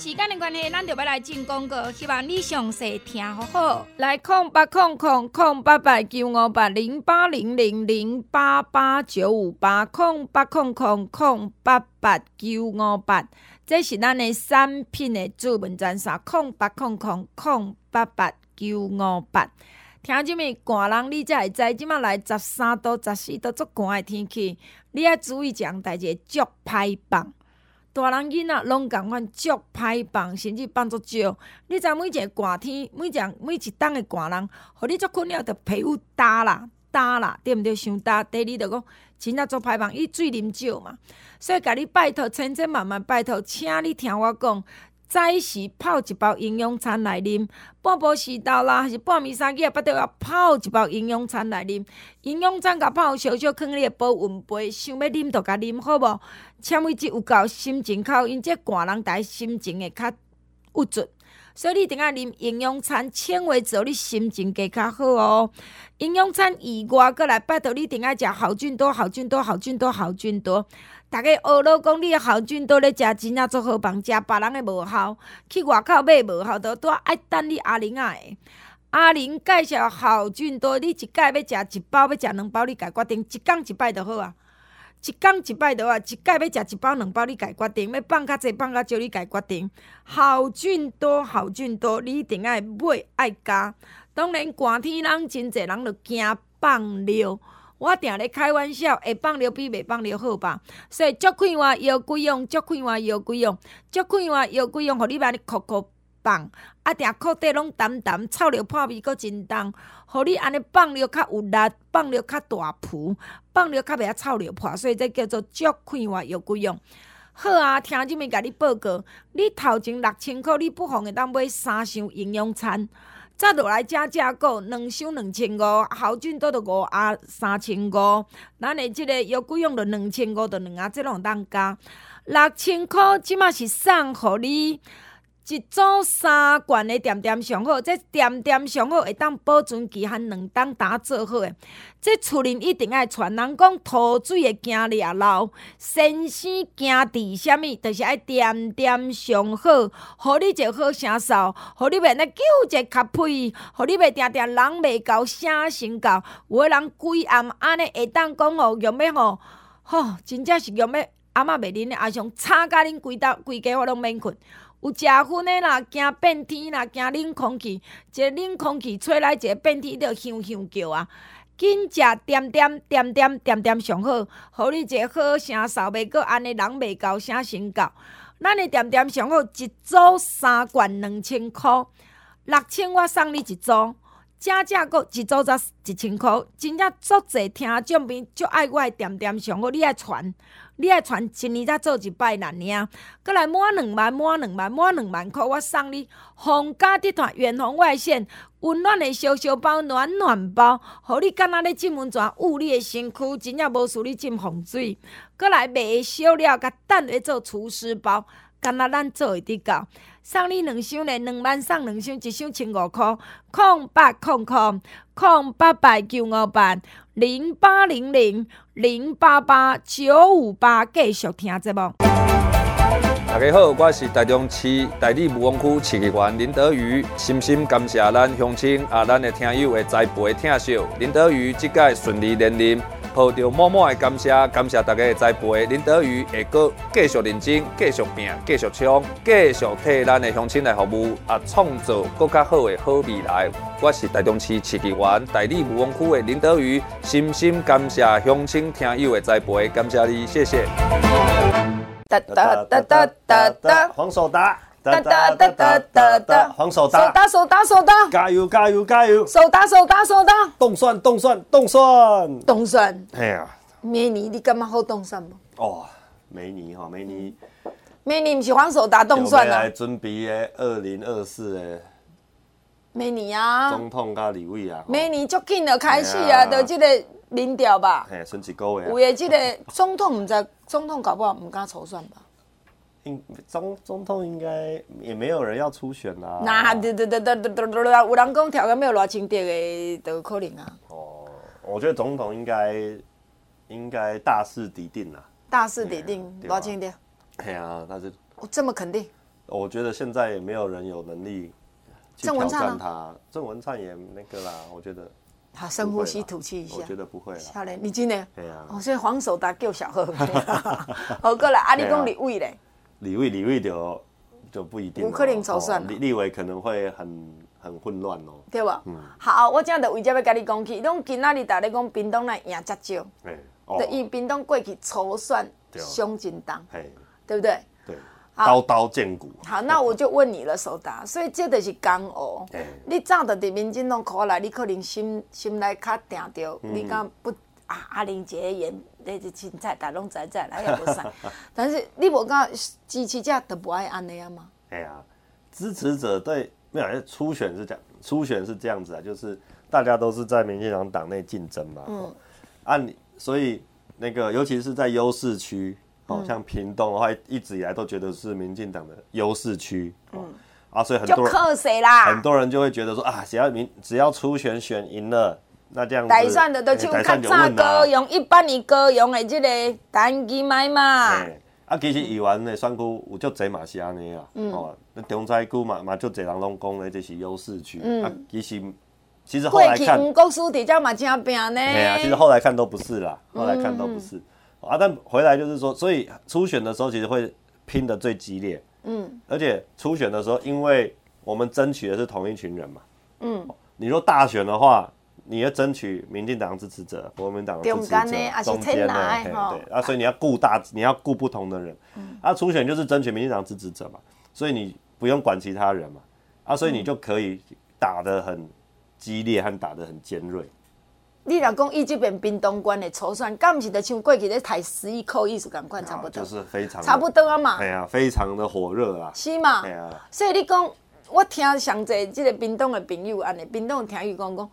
Speaker 1: 时间的关系，咱就要来进广告，希望你详细听好好。来，空八空空空八八九五八零八零零零八八九五八空八空空空八八九五八，这是咱的产品的主文专线，空八空空空八八九五八。听什么寒人，你才会知，即马来十三度、十四度，足寒的天气，你要注意一项代志，足歹放。大人囡仔拢共阮，足歹放，甚至放足少。你知每一个寒天，每一每一冬的寒人，互你足困了，着皮肤焦啦、焦啦，对毋对？伤焦。第二着讲，真正足歹放，伊水啉少嘛。所以，甲你拜托，千千万万拜托，请你听我讲。早时泡一包营养餐来啉，半晡时到啦，还是半暝三更啊，巴都要泡一包营养餐来啉。营养餐甲泡烧烧，放你个保温杯，想要啉就甲啉，好无？纤维质有够，心情较，因这寒人大心情会较郁卒。所以你一定要啉营养餐，纤维质，你心情加较好哦。营养餐以外，过来拜托你，一定要食好菌多，好菌多，好菌多，好菌多。大家学老讲，你好菌多咧食，真正做好棒。食别人的无效，去外口买无效，都都爱等你阿玲仔的。阿玲介绍好菌多，你一摆要食一包，要食两包，你家决定，一工一摆就好啊。一工一摆就好啊，一摆要食一包两包，你家决定，要放较济放较少，你家决定。好菌多，好菌多，你一定爱买爱加。当然寒天人真济人就惊放尿。我定咧开玩笑，会放尿比袂放尿好吧？所以足快活药贵用，足快活药贵用，足快活药贵用，互你安尼酷酷放，啊定裤底拢澹澹，臭尿破味阁真重，互你安尼放尿较有力，放尿较大蹼，放尿较袂啊臭尿破，所以这叫做足快活药贵用。好啊，听这边甲你报告，你头前六千箍，你不妨会当买三箱营养餐。再落来加加个，两箱两千五，豪俊都得五啊三千五，咱诶即个药贵用的两千五的两啊，即种当加六千块，即马是送互你。一组三罐的点点上好，这点点上好会当保存期限两当打做好诶。这厝人一定爱传，人讲土水会惊抓漏，先生惊伫啥物，就是爱点点上好，互你一个好声数，互你袂那纠结较屁，互你袂定定人袂到声先到，有诶人规暗安尼会当讲哦，用要吼，吼，真正是用要阿嬷袂啉的，阿上吵甲恁规搭规家我拢免困。有食薰的啦，惊变天啦，惊冷空气，一个冷空气吹来，一个变天就香香叫啊！紧食点点点点点点上好，互你一个好声扫，袂过安尼人袂够声先到。咱的点点上好，一组三罐两千箍，六千我送你一组，加价阁一组才一千箍，真正足侪听众朋友足爱我诶点点上好，你爱传。你爱传一年才做一摆难尔，阁来满两万，满两万，满两万块，我送你皇家集团远红外线温暖的烧烧包、暖暖包，互你敢若咧浸温泉，雾你的身躯，真正无输你浸洪水。阁来卖小料，甲等来做厨师包，敢若咱做会得到。送你两箱咧，两万送两箱，一箱千五块，空八空空，空八八九五八，零八零零零八八九五八，继续听节目。
Speaker 3: 大家好，我是台中市大里雾峰区市议员林德瑜，深深感谢咱乡亲啊，咱的听友的栽培疼惜，林德瑜即届顺利连任。抱着满满的感谢，感谢大家的栽培。林德瑜会阁继续认真，继续拼，继续冲，继续替咱的乡亲来服务，啊，创造更加好的好未来。我是台中市市议员大里雾峰区的林德瑜，深深感谢乡亲听友的栽培，感谢你，谢谢。
Speaker 2: 哒哒哒哒哒哒，黄守达。哒哒哒哒哒哒，黄守达，
Speaker 1: 守达守达守达，
Speaker 2: 加油加油加油！
Speaker 1: 守达守达守达，
Speaker 2: 冻蒜冻蒜冻蒜
Speaker 1: 冻蒜。
Speaker 2: 哎呀，
Speaker 1: 美女，你感觉好冻蒜吗？
Speaker 2: 哦，美女哈，美女，
Speaker 1: 美女不是黄守达冻蒜啊。
Speaker 2: 来准备的二零二四的
Speaker 1: 美女啊，
Speaker 2: 总统加立委啊，
Speaker 1: 美女足紧就开始啊，就这个民调吧。
Speaker 2: 哎，剩几个月啊？
Speaker 1: 有的这个总统唔知，总统搞不好唔敢筹算吧。
Speaker 2: 应总总统应该也没有人要初选啦。
Speaker 1: 那对对对对对对对，有人讲条件没有偌清洁的，都有可能啊。
Speaker 2: 哦，我觉得总统应该应该大势已定啦。
Speaker 1: 大势已定，偌清洁。
Speaker 2: 对啊，但是。
Speaker 1: 这么肯定？
Speaker 2: 我觉得现在也没有人有能力去挑战他。郑文灿也那个啦，我觉得。
Speaker 1: 他深呼吸吐气一下。
Speaker 2: 我觉得不会了。
Speaker 1: 少年，你真的？
Speaker 2: 对啊。
Speaker 1: 哦，所以黄守达叫小贺。好过来，阿里公李伟嘞。
Speaker 2: 李伟，李伟就就不一定，
Speaker 1: 有可能抽算了。
Speaker 2: 立立委可能会很很混乱哦，
Speaker 1: 对吧？嗯，好，我今日就为这要跟你讲起，拢今仔日大家讲屏东来赢较少，哎，对，因为屏东过去初选伤真重，对不对？
Speaker 2: 对，刀刀见骨。
Speaker 1: 好，那我就问你了，守达，所以这就是江湖。你早就伫民进党考来，你可能心心内较定着，你讲不啊？阿玲姐演那是青菜，大拢在在来也不散。但是你无讲支持者都不爱安尼啊吗？
Speaker 2: 哎呀，支持者对。没有，初选是这样，初选是这样子啊，就是大家都是在民进党党内竞争嘛。嗯。按、啊、所以那个，尤其是在优势区，哦、嗯，像屏东的话，一直以来都觉得是民进党的优势区。嗯。啊，所以很多人
Speaker 1: 就谁啦？
Speaker 2: 很多人就会觉得说啊，只要民只要初选选赢了，那这样子。
Speaker 1: 打算的都去看炸哥用一般你哥用的这个单机买嘛。
Speaker 2: 啊，其实议员的选区有足侪嘛是安尼啊，哦，那中菜区嘛嘛足侪人拢讲咧，这是优势区。啊，其实其实后来看，
Speaker 1: 国书底下嘛真拼呢。
Speaker 2: 对啊，其实后来看都不是啦，后来看都不是。啊，但回来就是说，所以初选的时候其实会拼得最激烈。嗯。而且初选的时候，因为我们争取的是同一群人嘛。嗯。你说大选的话。你要争取民进党支持者、国民党支持者，中间呢，中间呢，对啊，所以你要顾大，你要顾不同的人。啊，初选就是争取民进党支持者嘛，所以你不用管其他人嘛，啊，所以你就可以打得很激烈和打得很尖锐。
Speaker 1: 你若讲伊即边冰东关的初选，敢毋是着像过去咧台十一扣艺术共款差不多，
Speaker 2: 就是非常
Speaker 1: 差不多啊嘛。
Speaker 2: 哎呀，非常的火热啊。
Speaker 1: 是嘛？哎呀，所以你讲，我听上侪即个冰东的朋友安尼，冰东听伊讲讲。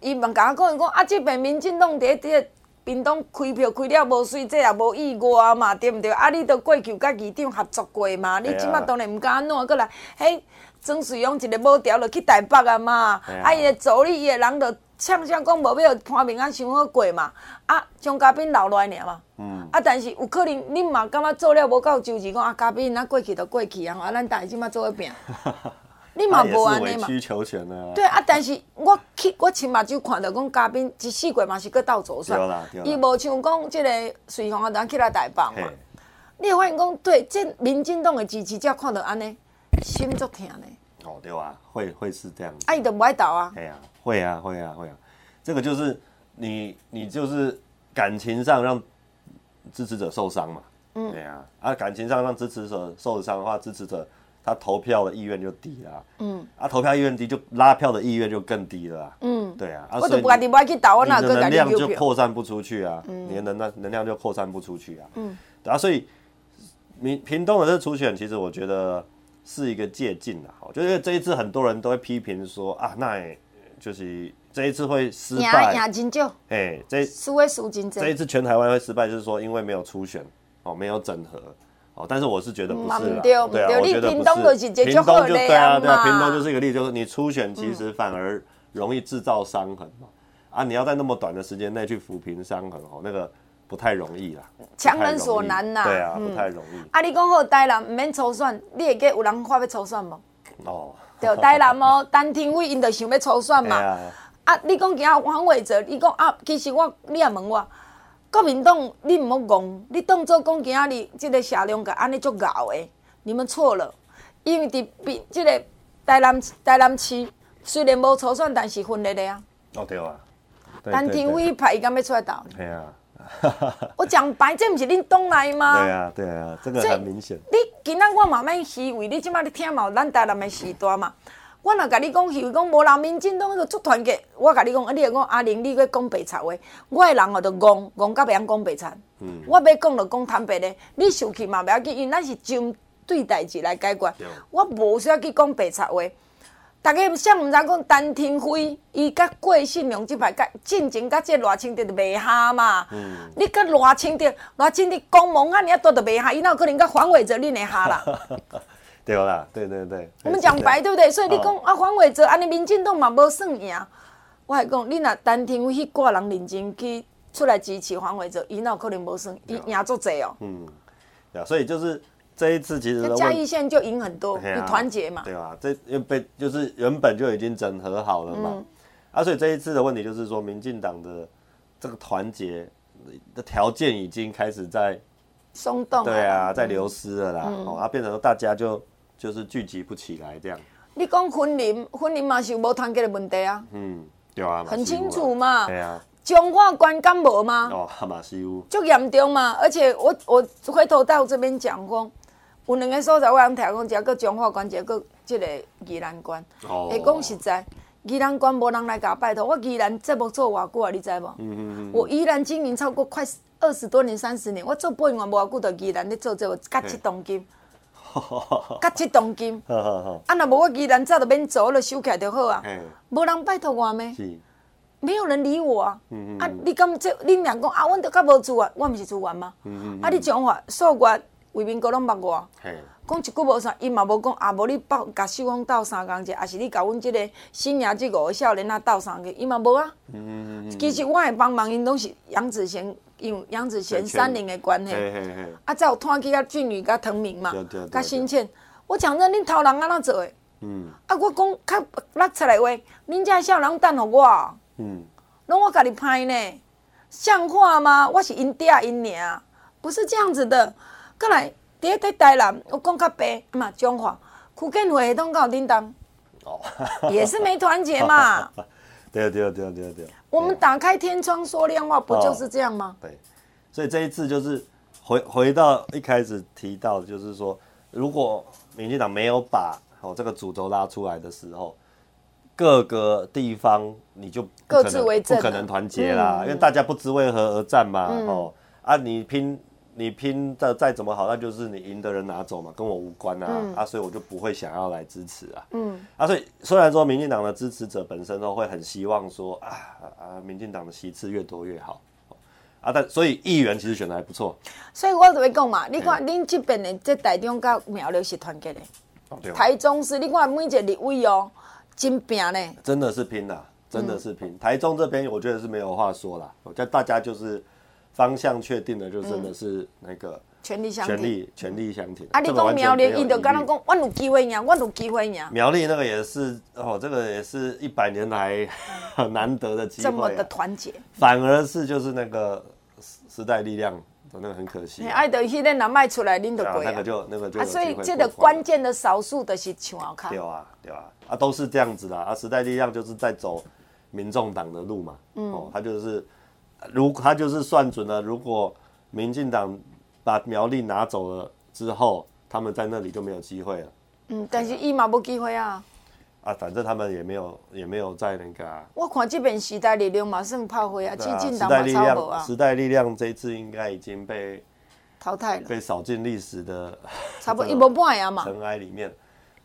Speaker 1: 伊问甲我讲，伊讲啊，即边民进党伫伫个冰东开票开了无水，这也无意外嘛，对毋对？啊，你都过去甲议长合作过嘛？你即马当然毋敢安怎过来？嘿，曾水勇一个某条就去台北啊嘛，啊，伊个助理伊个人就呛声讲无要潘明安想好过嘛，啊，将嘉宾留落来尔嘛，嗯，啊，但是有可能恁嘛感觉做了无够周全，讲啊，嘉宾那过去就过去啊，啊，咱大家即马做一拼。你嘛无安尼嘛？
Speaker 2: 委曲求全啊！
Speaker 1: 对啊，但是我去我亲目睭看到讲嘉宾一四季嘛是搁倒左算，伊无像讲即个随风啊，人起来台北嘛。你会发现讲对，这民进党的支持者看到安尼，心足疼的。
Speaker 2: 哦，对啊，会会是这样。
Speaker 1: 啊，伊都不爱倒啊。
Speaker 2: 哎呀，会啊，会啊，会啊。这个就是你你就是感情上让支持者受伤嘛。嗯。对啊，啊，感情上让支持者受伤的话，支持者。他投票的意愿就低了，嗯，啊，投票意愿低就拉票的意愿就更低了，嗯，对啊，
Speaker 1: 我就不敢你不爱去打，我哪个
Speaker 2: 能量就扩散不出去啊，嗯，你的能量能量就扩散不出去啊，嗯，对啊，所以民屏东的这初选，其实我觉得是一个借鉴的，好，就是这一次很多人都会批评说啊，那就是这一次会失败，
Speaker 1: 亚金就，
Speaker 2: 哎，这
Speaker 1: 输会输金这
Speaker 2: 一次全台湾会失败，就是说因为没有初选，哦，没有整合。哦，但是我是觉得不是啦，对啊，我觉得不是。屏东就对啊，对啊，屏东就是一个例子，就是你初选其实反而容易制造伤痕嘛。啊，你要在那么短的时间内去抚平伤痕，哦，那个不太容易啦。
Speaker 1: 强人所难呐。
Speaker 2: 对啊，不太容易。
Speaker 1: 啊，你讲好台南唔免初选，你会记有人发要初选吗？哦，对，台南哦，陈亭妃因着想要初选嘛。啊，你讲今黄伟哲，你讲啊，其实我你也问我。国民党，你毋好戆，你当做讲今日即个社量个安尼足高诶，你们错了，因为伫比即个台南台南市虽然无初选，但是分裂的啊。
Speaker 2: 哦对啊。
Speaker 1: 陈亭妃派伊敢要出来斗？
Speaker 2: 对啊。
Speaker 1: 我讲白，这不是恁党内吗？
Speaker 2: 对啊对啊，这个很明显。
Speaker 1: 你今仔我嘛免虚伪，你即马你听嘛，咱台南的时代嘛。我若甲你讲，虚伪讲无人民进党迄个足团结。我甲你讲，你若讲阿玲，你去讲白贼话。我的人哦，就戆戆甲袂晓讲白贼。嗯。我要讲就讲坦白的，你受气嘛袂要紧，因为咱是针对代志来解决。我无需要去讲白贼话。大家想毋知讲陈廷辉，伊甲郭信良即排甲进前甲这赖清德就袂合嘛。嗯。你甲赖清德，赖清德公务啊，你啊多都袂合，伊哪有可能甲黄伟哲恁会合啦？
Speaker 2: 对啦，对对对。
Speaker 1: 我们讲白，对不对？所以你讲啊，黄伟哲，安尼民进党嘛无算赢。我还讲，你若陈廷辉迄挂人认真去出来支持黄伟哲，伊哪有可能无算？伊赢足济哦。嗯，
Speaker 2: 对啊，所以就是这一次其实
Speaker 1: 嘉义县就赢很多，你团结嘛。
Speaker 2: 对啊，这因被就是原本就已经整合好了嘛。啊，所以这一次的问题就是说，民进党的这个团结的条件已经开始在
Speaker 1: 松动。
Speaker 2: 对啊，在流失了啦。哦，啊，变成说大家就。就是聚集不起来这样，
Speaker 1: 你讲婚林，婚林嘛是有无团结的问题啊？
Speaker 2: 嗯，对啊，
Speaker 1: 很清楚嘛。
Speaker 2: 对啊。
Speaker 1: 中华关干无吗？
Speaker 2: 哦，哈马西屋。
Speaker 1: 足严重嘛，而且我我回头到这边讲讲，有两个所在我想听讲，一个彰化关，一个这个宜兰关。哦。会讲实在，宜兰关无人来甲拜托，我宜兰节目做偌久啊？你知无？嗯嗯嗯。我宜兰经营超过快二十多年、三十年，我做播音员无偌久，就宜兰咧做这个，甲七栋金。甲七栋金。啊，若无我宜兰早就免做，我就收起来就好啊。无人拜托我咩？是。没有人理我啊！嗯嗯啊，你敢这恁俩讲啊，阮都较无资源，我毋是资源吗？啊，你讲话数月为民国拢捌我，讲一句无啥，伊嘛无讲啊，无你包甲秀芳斗相共者，啊是你甲阮即个新亚即五个少年啊斗相共，伊嘛无啊。嗯嗯其实我会帮忙，因拢是杨子贤，因杨子贤三年的关系。啊，才有拖去甲俊宇甲唐明嘛，甲新倩。我讲真，恁头人安怎做的？嗯。啊，我讲较落出来话，恁遮少人等候我。嗯，拢我家己拍呢，像话吗？我是因爹因娘，不是这样子的。过来，第一台南，我讲较白嘛，中华，区建会都搞叮当，哦，也是没团结嘛。
Speaker 2: 对对对对对。
Speaker 1: 我们打开天窗说亮话，不就是这样吗？
Speaker 2: 对，所以这一次就是回回到一开始提到的，就是说，如果民进党没有把哦这个主轴拉出来的时候。各个地方你就各自为政，不可能团结啦，因为大家不知为何而战嘛。哦，啊，你拼你拼的再怎么好，那就是你赢的人拿走嘛，跟我无关啊。啊，所以我就不会想要来支持啊。嗯，啊，所以虽然说民进党的支持者本身都会很希望说啊啊，民进党的席次越多越好。啊，但所以议员其实选的还不错。
Speaker 1: 所以我就会讲嘛，你看恁这边的这台中跟苗栗是团结的，台中是你看每一个立委哦。真拼呢，
Speaker 2: 真的是拼啦，真的是拼。嗯、台中这边我觉得是没有话说啦，我觉得大家就是方向确定了，就真的是那个
Speaker 1: 权力相挺，
Speaker 2: 权力全力相挺。
Speaker 1: 啊，你讲苗栗，伊就刚刚讲，我有机会赢，我有机会赢。
Speaker 2: 苗栗那个也是哦，这个也是一百年来很难得的机会、啊，
Speaker 1: 这么的团结。
Speaker 2: 反而是就是那个时代力量。那个很可惜，
Speaker 1: 爱的迄个人卖出来，恁就贵啊。
Speaker 2: 那个就那个就啊，
Speaker 1: 所以这个关键的少数的是像好看。
Speaker 2: 对啊，对啊，啊都是这样子的啊。时代力量就是在走民众党的路嘛，嗯，哦，他就是如他就是算准了，如果民进党把苗栗拿走了之后，他们在那里就没有机会了。
Speaker 1: 嗯，但是伊嘛无机会啊。
Speaker 2: 啊，反正他们也没有，也没有在那个、啊。
Speaker 1: 我看这边时代力量马上炮灰啊，激进党
Speaker 2: 嘛超无啊。时代力量这一次应该已经被
Speaker 1: 淘汰了，
Speaker 2: 被扫进历史的
Speaker 1: 差不多一波半呀嘛。
Speaker 2: 尘埃里面，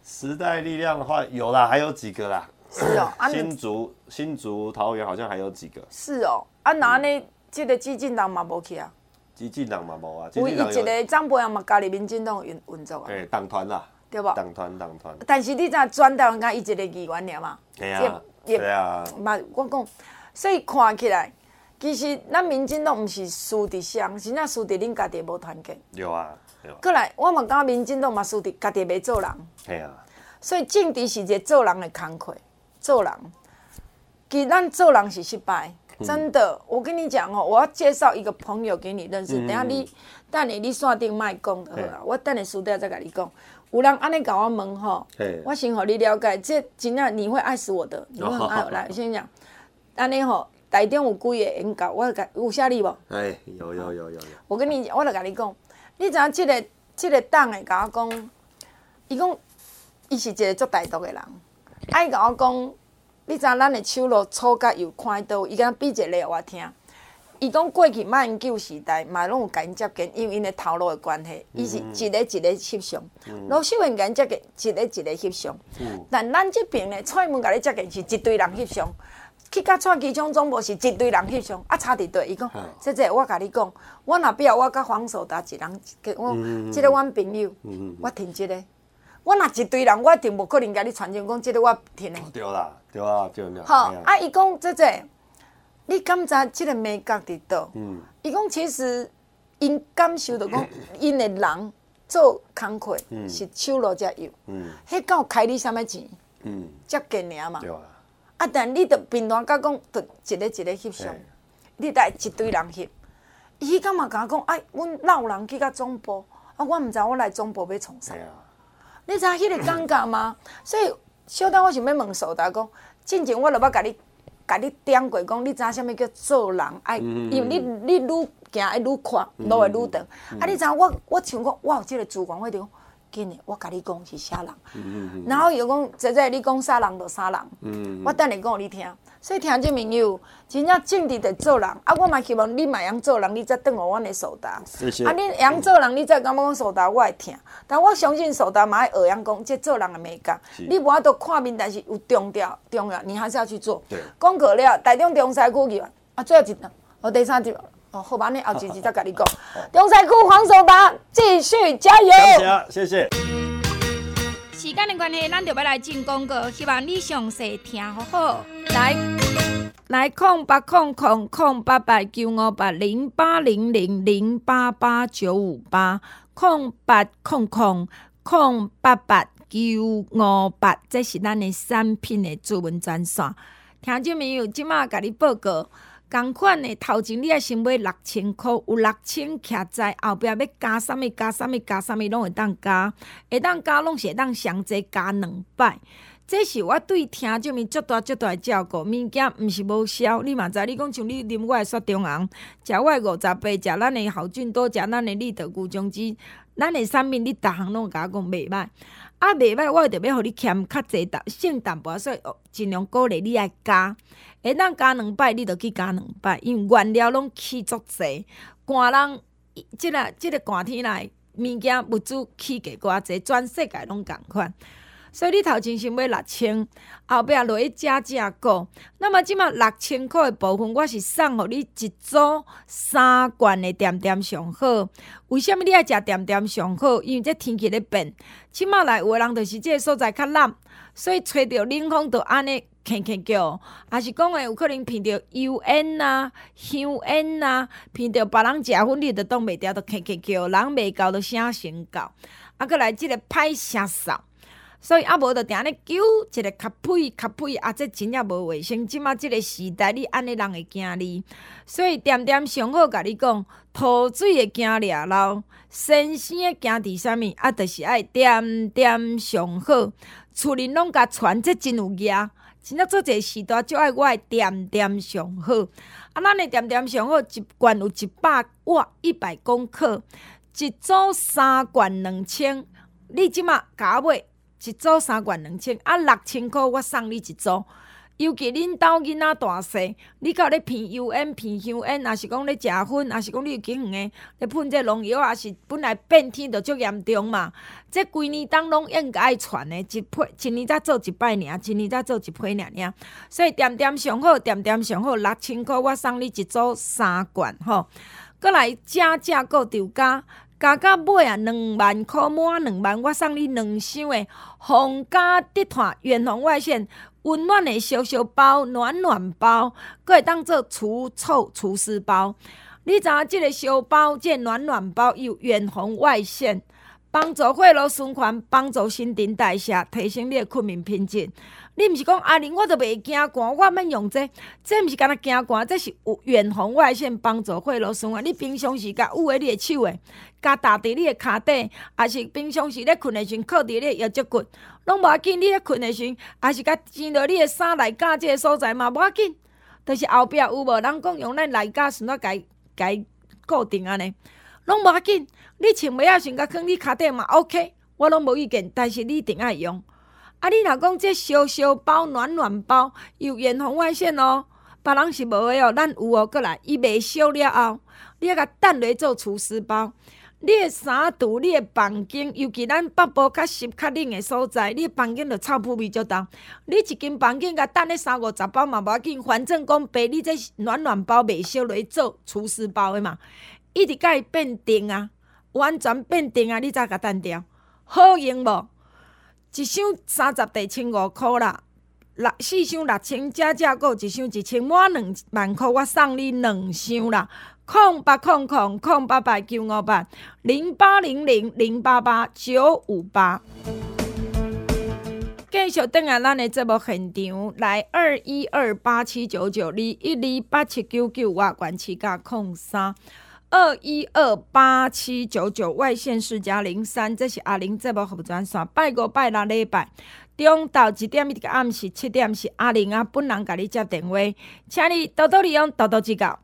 Speaker 2: 时代力量的话有啦，还有几个啦。
Speaker 1: 是哦，
Speaker 2: 新竹、新竹、桃园好像还有几个。
Speaker 1: 是哦，啊，那呢，这个激进党嘛无去啊。
Speaker 2: 激进党嘛无啊。
Speaker 1: 唯一一个张博洋嘛加入民进党运运作啊。
Speaker 2: 哎，党团啦。
Speaker 1: 对不？
Speaker 2: 党团党团，
Speaker 1: 但是你知转台湾，讲伊一个议员了嘛？
Speaker 2: 对啊，对啊。
Speaker 1: 嘛，我讲，所以看起来，其实咱民进党毋是输伫谁，是那输伫恁家己无团结。
Speaker 2: 有啊，有。
Speaker 1: 过来，我嘛感觉民进党嘛输伫家己袂做人。
Speaker 2: 系啊。
Speaker 1: 所以政治是一个做人的工课，做人。其实咱做人是失败，真的。我跟你讲哦，我要介绍一个朋友给你认识。等下你，等你你线顶卖讲就好了。我等你输掉再跟你讲。有人安尼甲我问吼，我先互你了解，这真正你会爱死我的，你会很爱我。来，先讲，安尼吼，台中有几个演讲，我甲有写你无？
Speaker 2: 哎，有有有有有。
Speaker 1: 我跟你讲，我来甲你讲，你知影这个这个党诶，甲我讲，伊讲，伊是一个做台独诶人，爱甲我讲，你知影咱的手路粗甲又宽刀，伊敢比一个来我听。伊讲过去马英九时代嘛拢有甲因接近，因为因的头路的关系，伊是一个一个翕相，老秀燕甲因接近，一个一个翕相。但咱即边呢，蔡英文甲你接近是一堆人翕相，去甲蔡其昌总部是一堆人翕相，啊差伫佗。伊讲，姐姐我甲你讲，我若表我甲黄守达一人，我即个阮朋友，我挺即个。我若一堆人，我一定无可能甲你传真讲，即个我挺的。
Speaker 2: 对啦，对啊，对啦。
Speaker 1: 好，啊伊讲姐姐。你感觉即个美感伫倒？嗯，伊讲其实因感受到讲，因的人做工课是手路才有，嗯，迄够开你啥物钱？嗯，接近尔嘛。对啊。啊，但你着平常甲讲，着一个一个翕相，你带一堆人翕，伊感觉甲我讲，哎，阮老人去甲总部，啊，我毋知我来总部要创啥。你知影迄个尴尬吗？所以小等我想要问苏达讲，进前我著捌甲你，甲你点过讲，你知影啥物叫做人爱，因为你你愈行爱愈宽，路会愈长。啊，你知影我我想讲，我有即个主观，我着讲，紧诶，我甲你讲是啥人。嗯嗯嗯、然后又讲，姐姐你讲啥人就啥人。我等下讲你听。所以听这朋友，真正正直的做人，啊，我嘛希望你嘛会做人，你才转我阮的守达。谢谢。啊，你会晓做人，你才感觉讲守达，我会听。但我相信守达嘛爱学样讲，即做人的美感。是你无法度看面，但是有重要重要，你还是要去做。对。讲过了，台中中西区议员啊，最后一段，哦，第三集，哦，好吧，你后一集再甲你讲。中西区黄守达，继续加油。
Speaker 2: 谢谢。
Speaker 1: 时间的关系，咱就要来进广告，希望你详细听好好。来，来空八空空空八八九五八零八零零零八八九五八空八空空空八八九五八，这是咱的产品的主文专线。听众朋友，即马甲你报告，共款的头前你也先买六千块，有六千徛在后壁，要加啥物加啥物加啥物，拢会当加，会当加拢是会当上侪加两百。这是我对听众们足大足大的照顾，物件毋是无销。你嘛知，你讲像你啉我诶雪中红，食我诶五十八，食咱诶好菌多，食咱诶立德菇种子，咱诶产品你逐项拢甲我讲袂歹。啊，袂歹，我着要互你欠较济淡，性淡薄，所以尽量鼓励你来加。会当加两摆，你着去加两摆，因为原料拢起足济。寒人，即、个即、个寒天来，物件物资起价寡济，全世界拢共款。所以你头前先买六千，后壁落去加价购。那么即马六千块的部分，我是送互你一组三罐的点点上好。为什么你爱食点点上好？因为这天气咧变，即马来有的人就是这个所在较冷，所以吹着冷风就安尼咳咳叫，还是讲诶有可能闻着油烟啊、香烟啊，闻着别人食薰你着挡袂牢，着咳咳叫，人袂够着声先到，啊，阁来即个歹声扫。所以啊，无着定咧揪一个较屁较屁啊，这真正无卫生。即马即个时代，你安尼人会惊你。所以点点上好，甲你讲，吐水会惊掠漏，新鲜会惊伫啥物啊？着是爱点点上好，厝里拢甲传，这真有业。真正做这时代，就爱我的点点上好。啊，咱的点点上好，一罐有一百瓦，一百公克，一组三罐两千。你即马甲我买。一组三罐两千，啊六千块我送你一组。尤其恁兜囡仔大细，你甲咧喷油烟、喷香烟，若是讲咧食薰，若是讲你有经验诶，咧喷这农药，也是本来变天就足严重嘛。这几年当拢应该爱传诶，一批一年才做一摆尔，一年才做一批尔尔。所以点点上好，点点上好，六千块我送你一组三罐吼。阁来加价阁调加。加买啊，两万块满两万，我送你两箱诶皇家地毯远红外线温暖的小小包暖暖包，阁会当做除臭除湿包。你知影即个小包，即个暖暖包有远红外线，帮助血路循环，帮助新陈代谢，提升你诶睡眠品质。你毋是讲阿玲，我都袂惊寒，我免用这，这毋是干那惊寒，这是远红外线帮助血路循环。你平常时甲捂喺你诶手诶，甲搭伫你的骹底，还是平常时咧困诶时靠伫你的腰脊骨，拢无要紧。你咧困诶时，还是甲穿到你的衫内架这个所在嘛，无要紧。就是后壁有无人讲用咱内架绳啊，改改固定安尼，拢无要紧。你穿袂啊，穿甲囥你骹底嘛，OK，我拢无意见，但是你一定爱用。啊！你若讲这烧烧包暖暖包有远红外线哦，别人是无诶哦，咱有哦。过来，伊袂烧了后，你啊甲等落做厨师包。你诶衫橱、你诶房间，尤其咱北部较湿较冷诶所在，你诶房间着臭扑味足重。你一间房间甲等咧三五十包嘛无要紧，反正讲白你这暖暖包袂烧落做厨师包诶嘛，一直甲伊变定啊，完全变定啊，你才甲等掉，好用无？一箱三十块千五块啦，六四箱六千加价购一箱一千满两万块，我送你两箱啦。空八空空空八八九五八零八零零零八八九五八。继续等下咱的节目现场来二一二八七九九二一二八七九九我关七加空三。二一二八七九九外线是加零三，这是阿玲这部服装线，拜五拜六礼拜，中昼一点一个暗时七点是阿玲啊本人甲你接电话，请你多多利用，多多指教。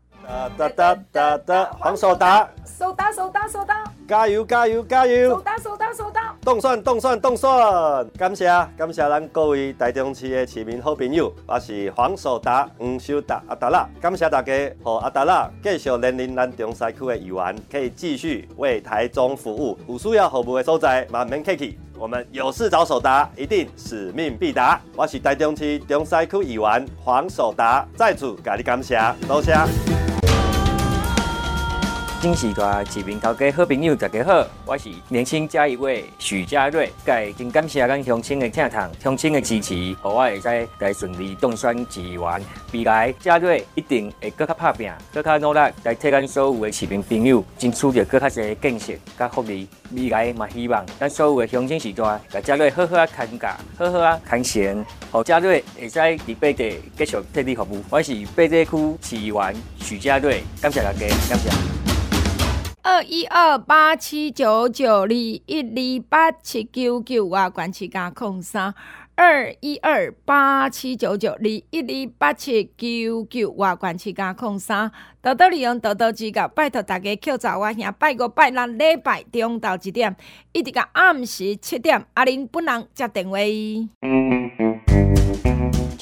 Speaker 2: 哒哒哒哒，黄守达，
Speaker 1: 守达守达守达，
Speaker 2: 加油加油加油！
Speaker 1: 守达守达守达，
Speaker 2: 冻蒜冻蒜冻蒜，感谢感谢咱各位台中市的市民好朋友，我是黄守达黄守达阿达啦，感谢大家，和阿达啦继续连领咱中西区的议员，可以继续为台中服务，有需要服务的所在，满门客气，我们有事找守达，一定使命必达。我是台中市中西区议员黄守达，再次甲你感谢，多谢。
Speaker 4: 新时代市民头家好朋友，大家好，我是年轻嘉义位许家瑞，介真感谢咱乡亲的听堂，乡亲的支持，和我会使来顺利当选议员。未来家瑞一定会更加打拼，更加努力来替咱所有的市民朋友争取到更加多建设甲福利。未来嘛，希望咱所有的乡亲时代，甲家瑞好好啊看家，好好啊看贤，和家瑞会使伫八地继续替你服务。我是八地区市议员许家瑞，感谢大家，感谢。
Speaker 1: 二一二八七九九二一二八七九九啊，关七加空三二一二八七九九二一二八七九九啊，关七加空三，多多利用，多多指教，拜托大家扣查我兄，拜五拜六礼拜中昼一点，一直到暗时七点，阿玲本人接电话。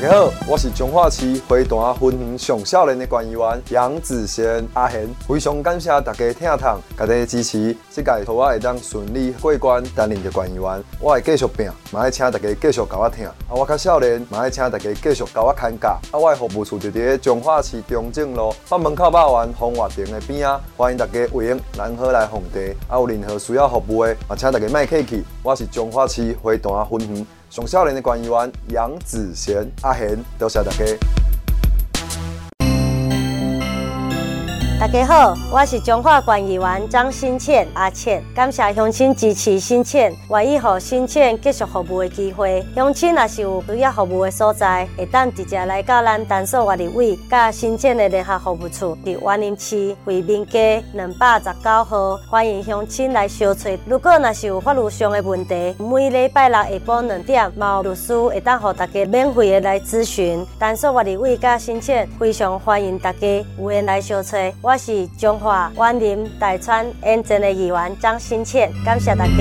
Speaker 5: 大家好，我是彰化市花坛分园上少年的县议员杨子贤阿贤，非常感谢大家听堂，大家支持，这届让我会当顺利过关担任的县议员，我会继续拼，嘛要请大家继续教我听，啊我较少年，嘛要请大家继续教我看家，啊我的服务处就伫彰化市中正路北门口百万丰华店的边啊，欢迎大家会员南河来奉茶，啊有任何需要服务的，嘛请大家卖客气，我是彰化市花坛分园。上少年的县议员杨子贤阿贤，多谢大家。
Speaker 6: 大家好，我是彰化县议员张新倩阿倩，感谢乡亲支持新倩，愿意予新倩继续服务的机会。乡亲若是有需要服务的所在，会当直接来到咱丹所活力委，甲新倩的联合服务处，伫万林市惠民街两百十九号，欢迎乡亲来相找。如果若是有法律上的问题，每礼拜六下晡两点，毛律师会当予大家免费的来咨询。丹所活力委甲新倩非常欢迎大家有缘来相找。我是彰化员林大川沿镇的议员张新倩，感谢大家。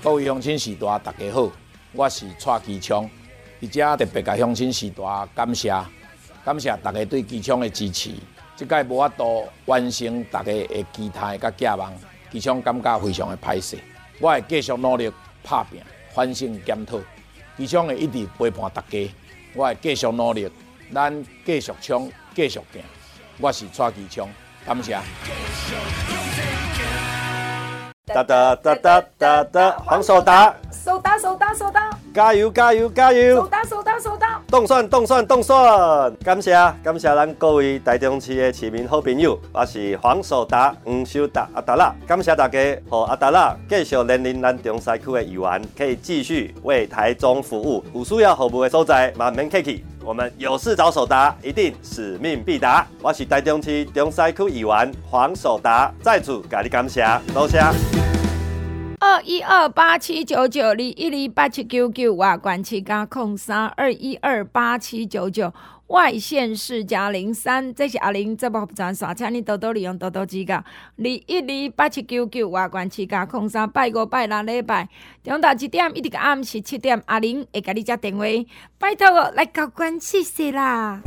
Speaker 7: 各位乡亲时代，大家好，我是蔡其昌，而且特别甲乡亲时代感谢，感谢大家对其昌的支持。这届无法度完成大家的期待甲寄望，其昌感觉非常的歹势，我会继续努力拍拼，反省检讨，其昌会一直陪伴大家。我会继续努力，咱继续冲，继续行。我是蔡其昌，感谢。
Speaker 2: 哒哒哒哒哒哒，黄守达，
Speaker 1: 守达守达守达，
Speaker 2: 加油加油加油！
Speaker 1: 收到收到收到，
Speaker 2: 冻蒜冻蒜冻蒜，感谢感谢咱各位台中市的市民好朋友，我是黄守达黄守达阿达拉，感谢大家，和阿达拉继续引领咱中西区的议员，可以继续为台中服务，有需要服务的所在，满门客气，我们有事找守达，一定使命必达。我是台中市中西区议员黄守达，再次感你感谢，多谢。
Speaker 1: 二一二八七九九二一二八七九九啊，关七加空三二一二八七九九外县市加零三，这是阿玲这部专线，请你多多利用，多多指教。二一二八七九九啊，关七加空三拜五拜六礼拜中到一点一直到暗时七点，阿玲会给你接电话，拜托我来交关，谢谢啦。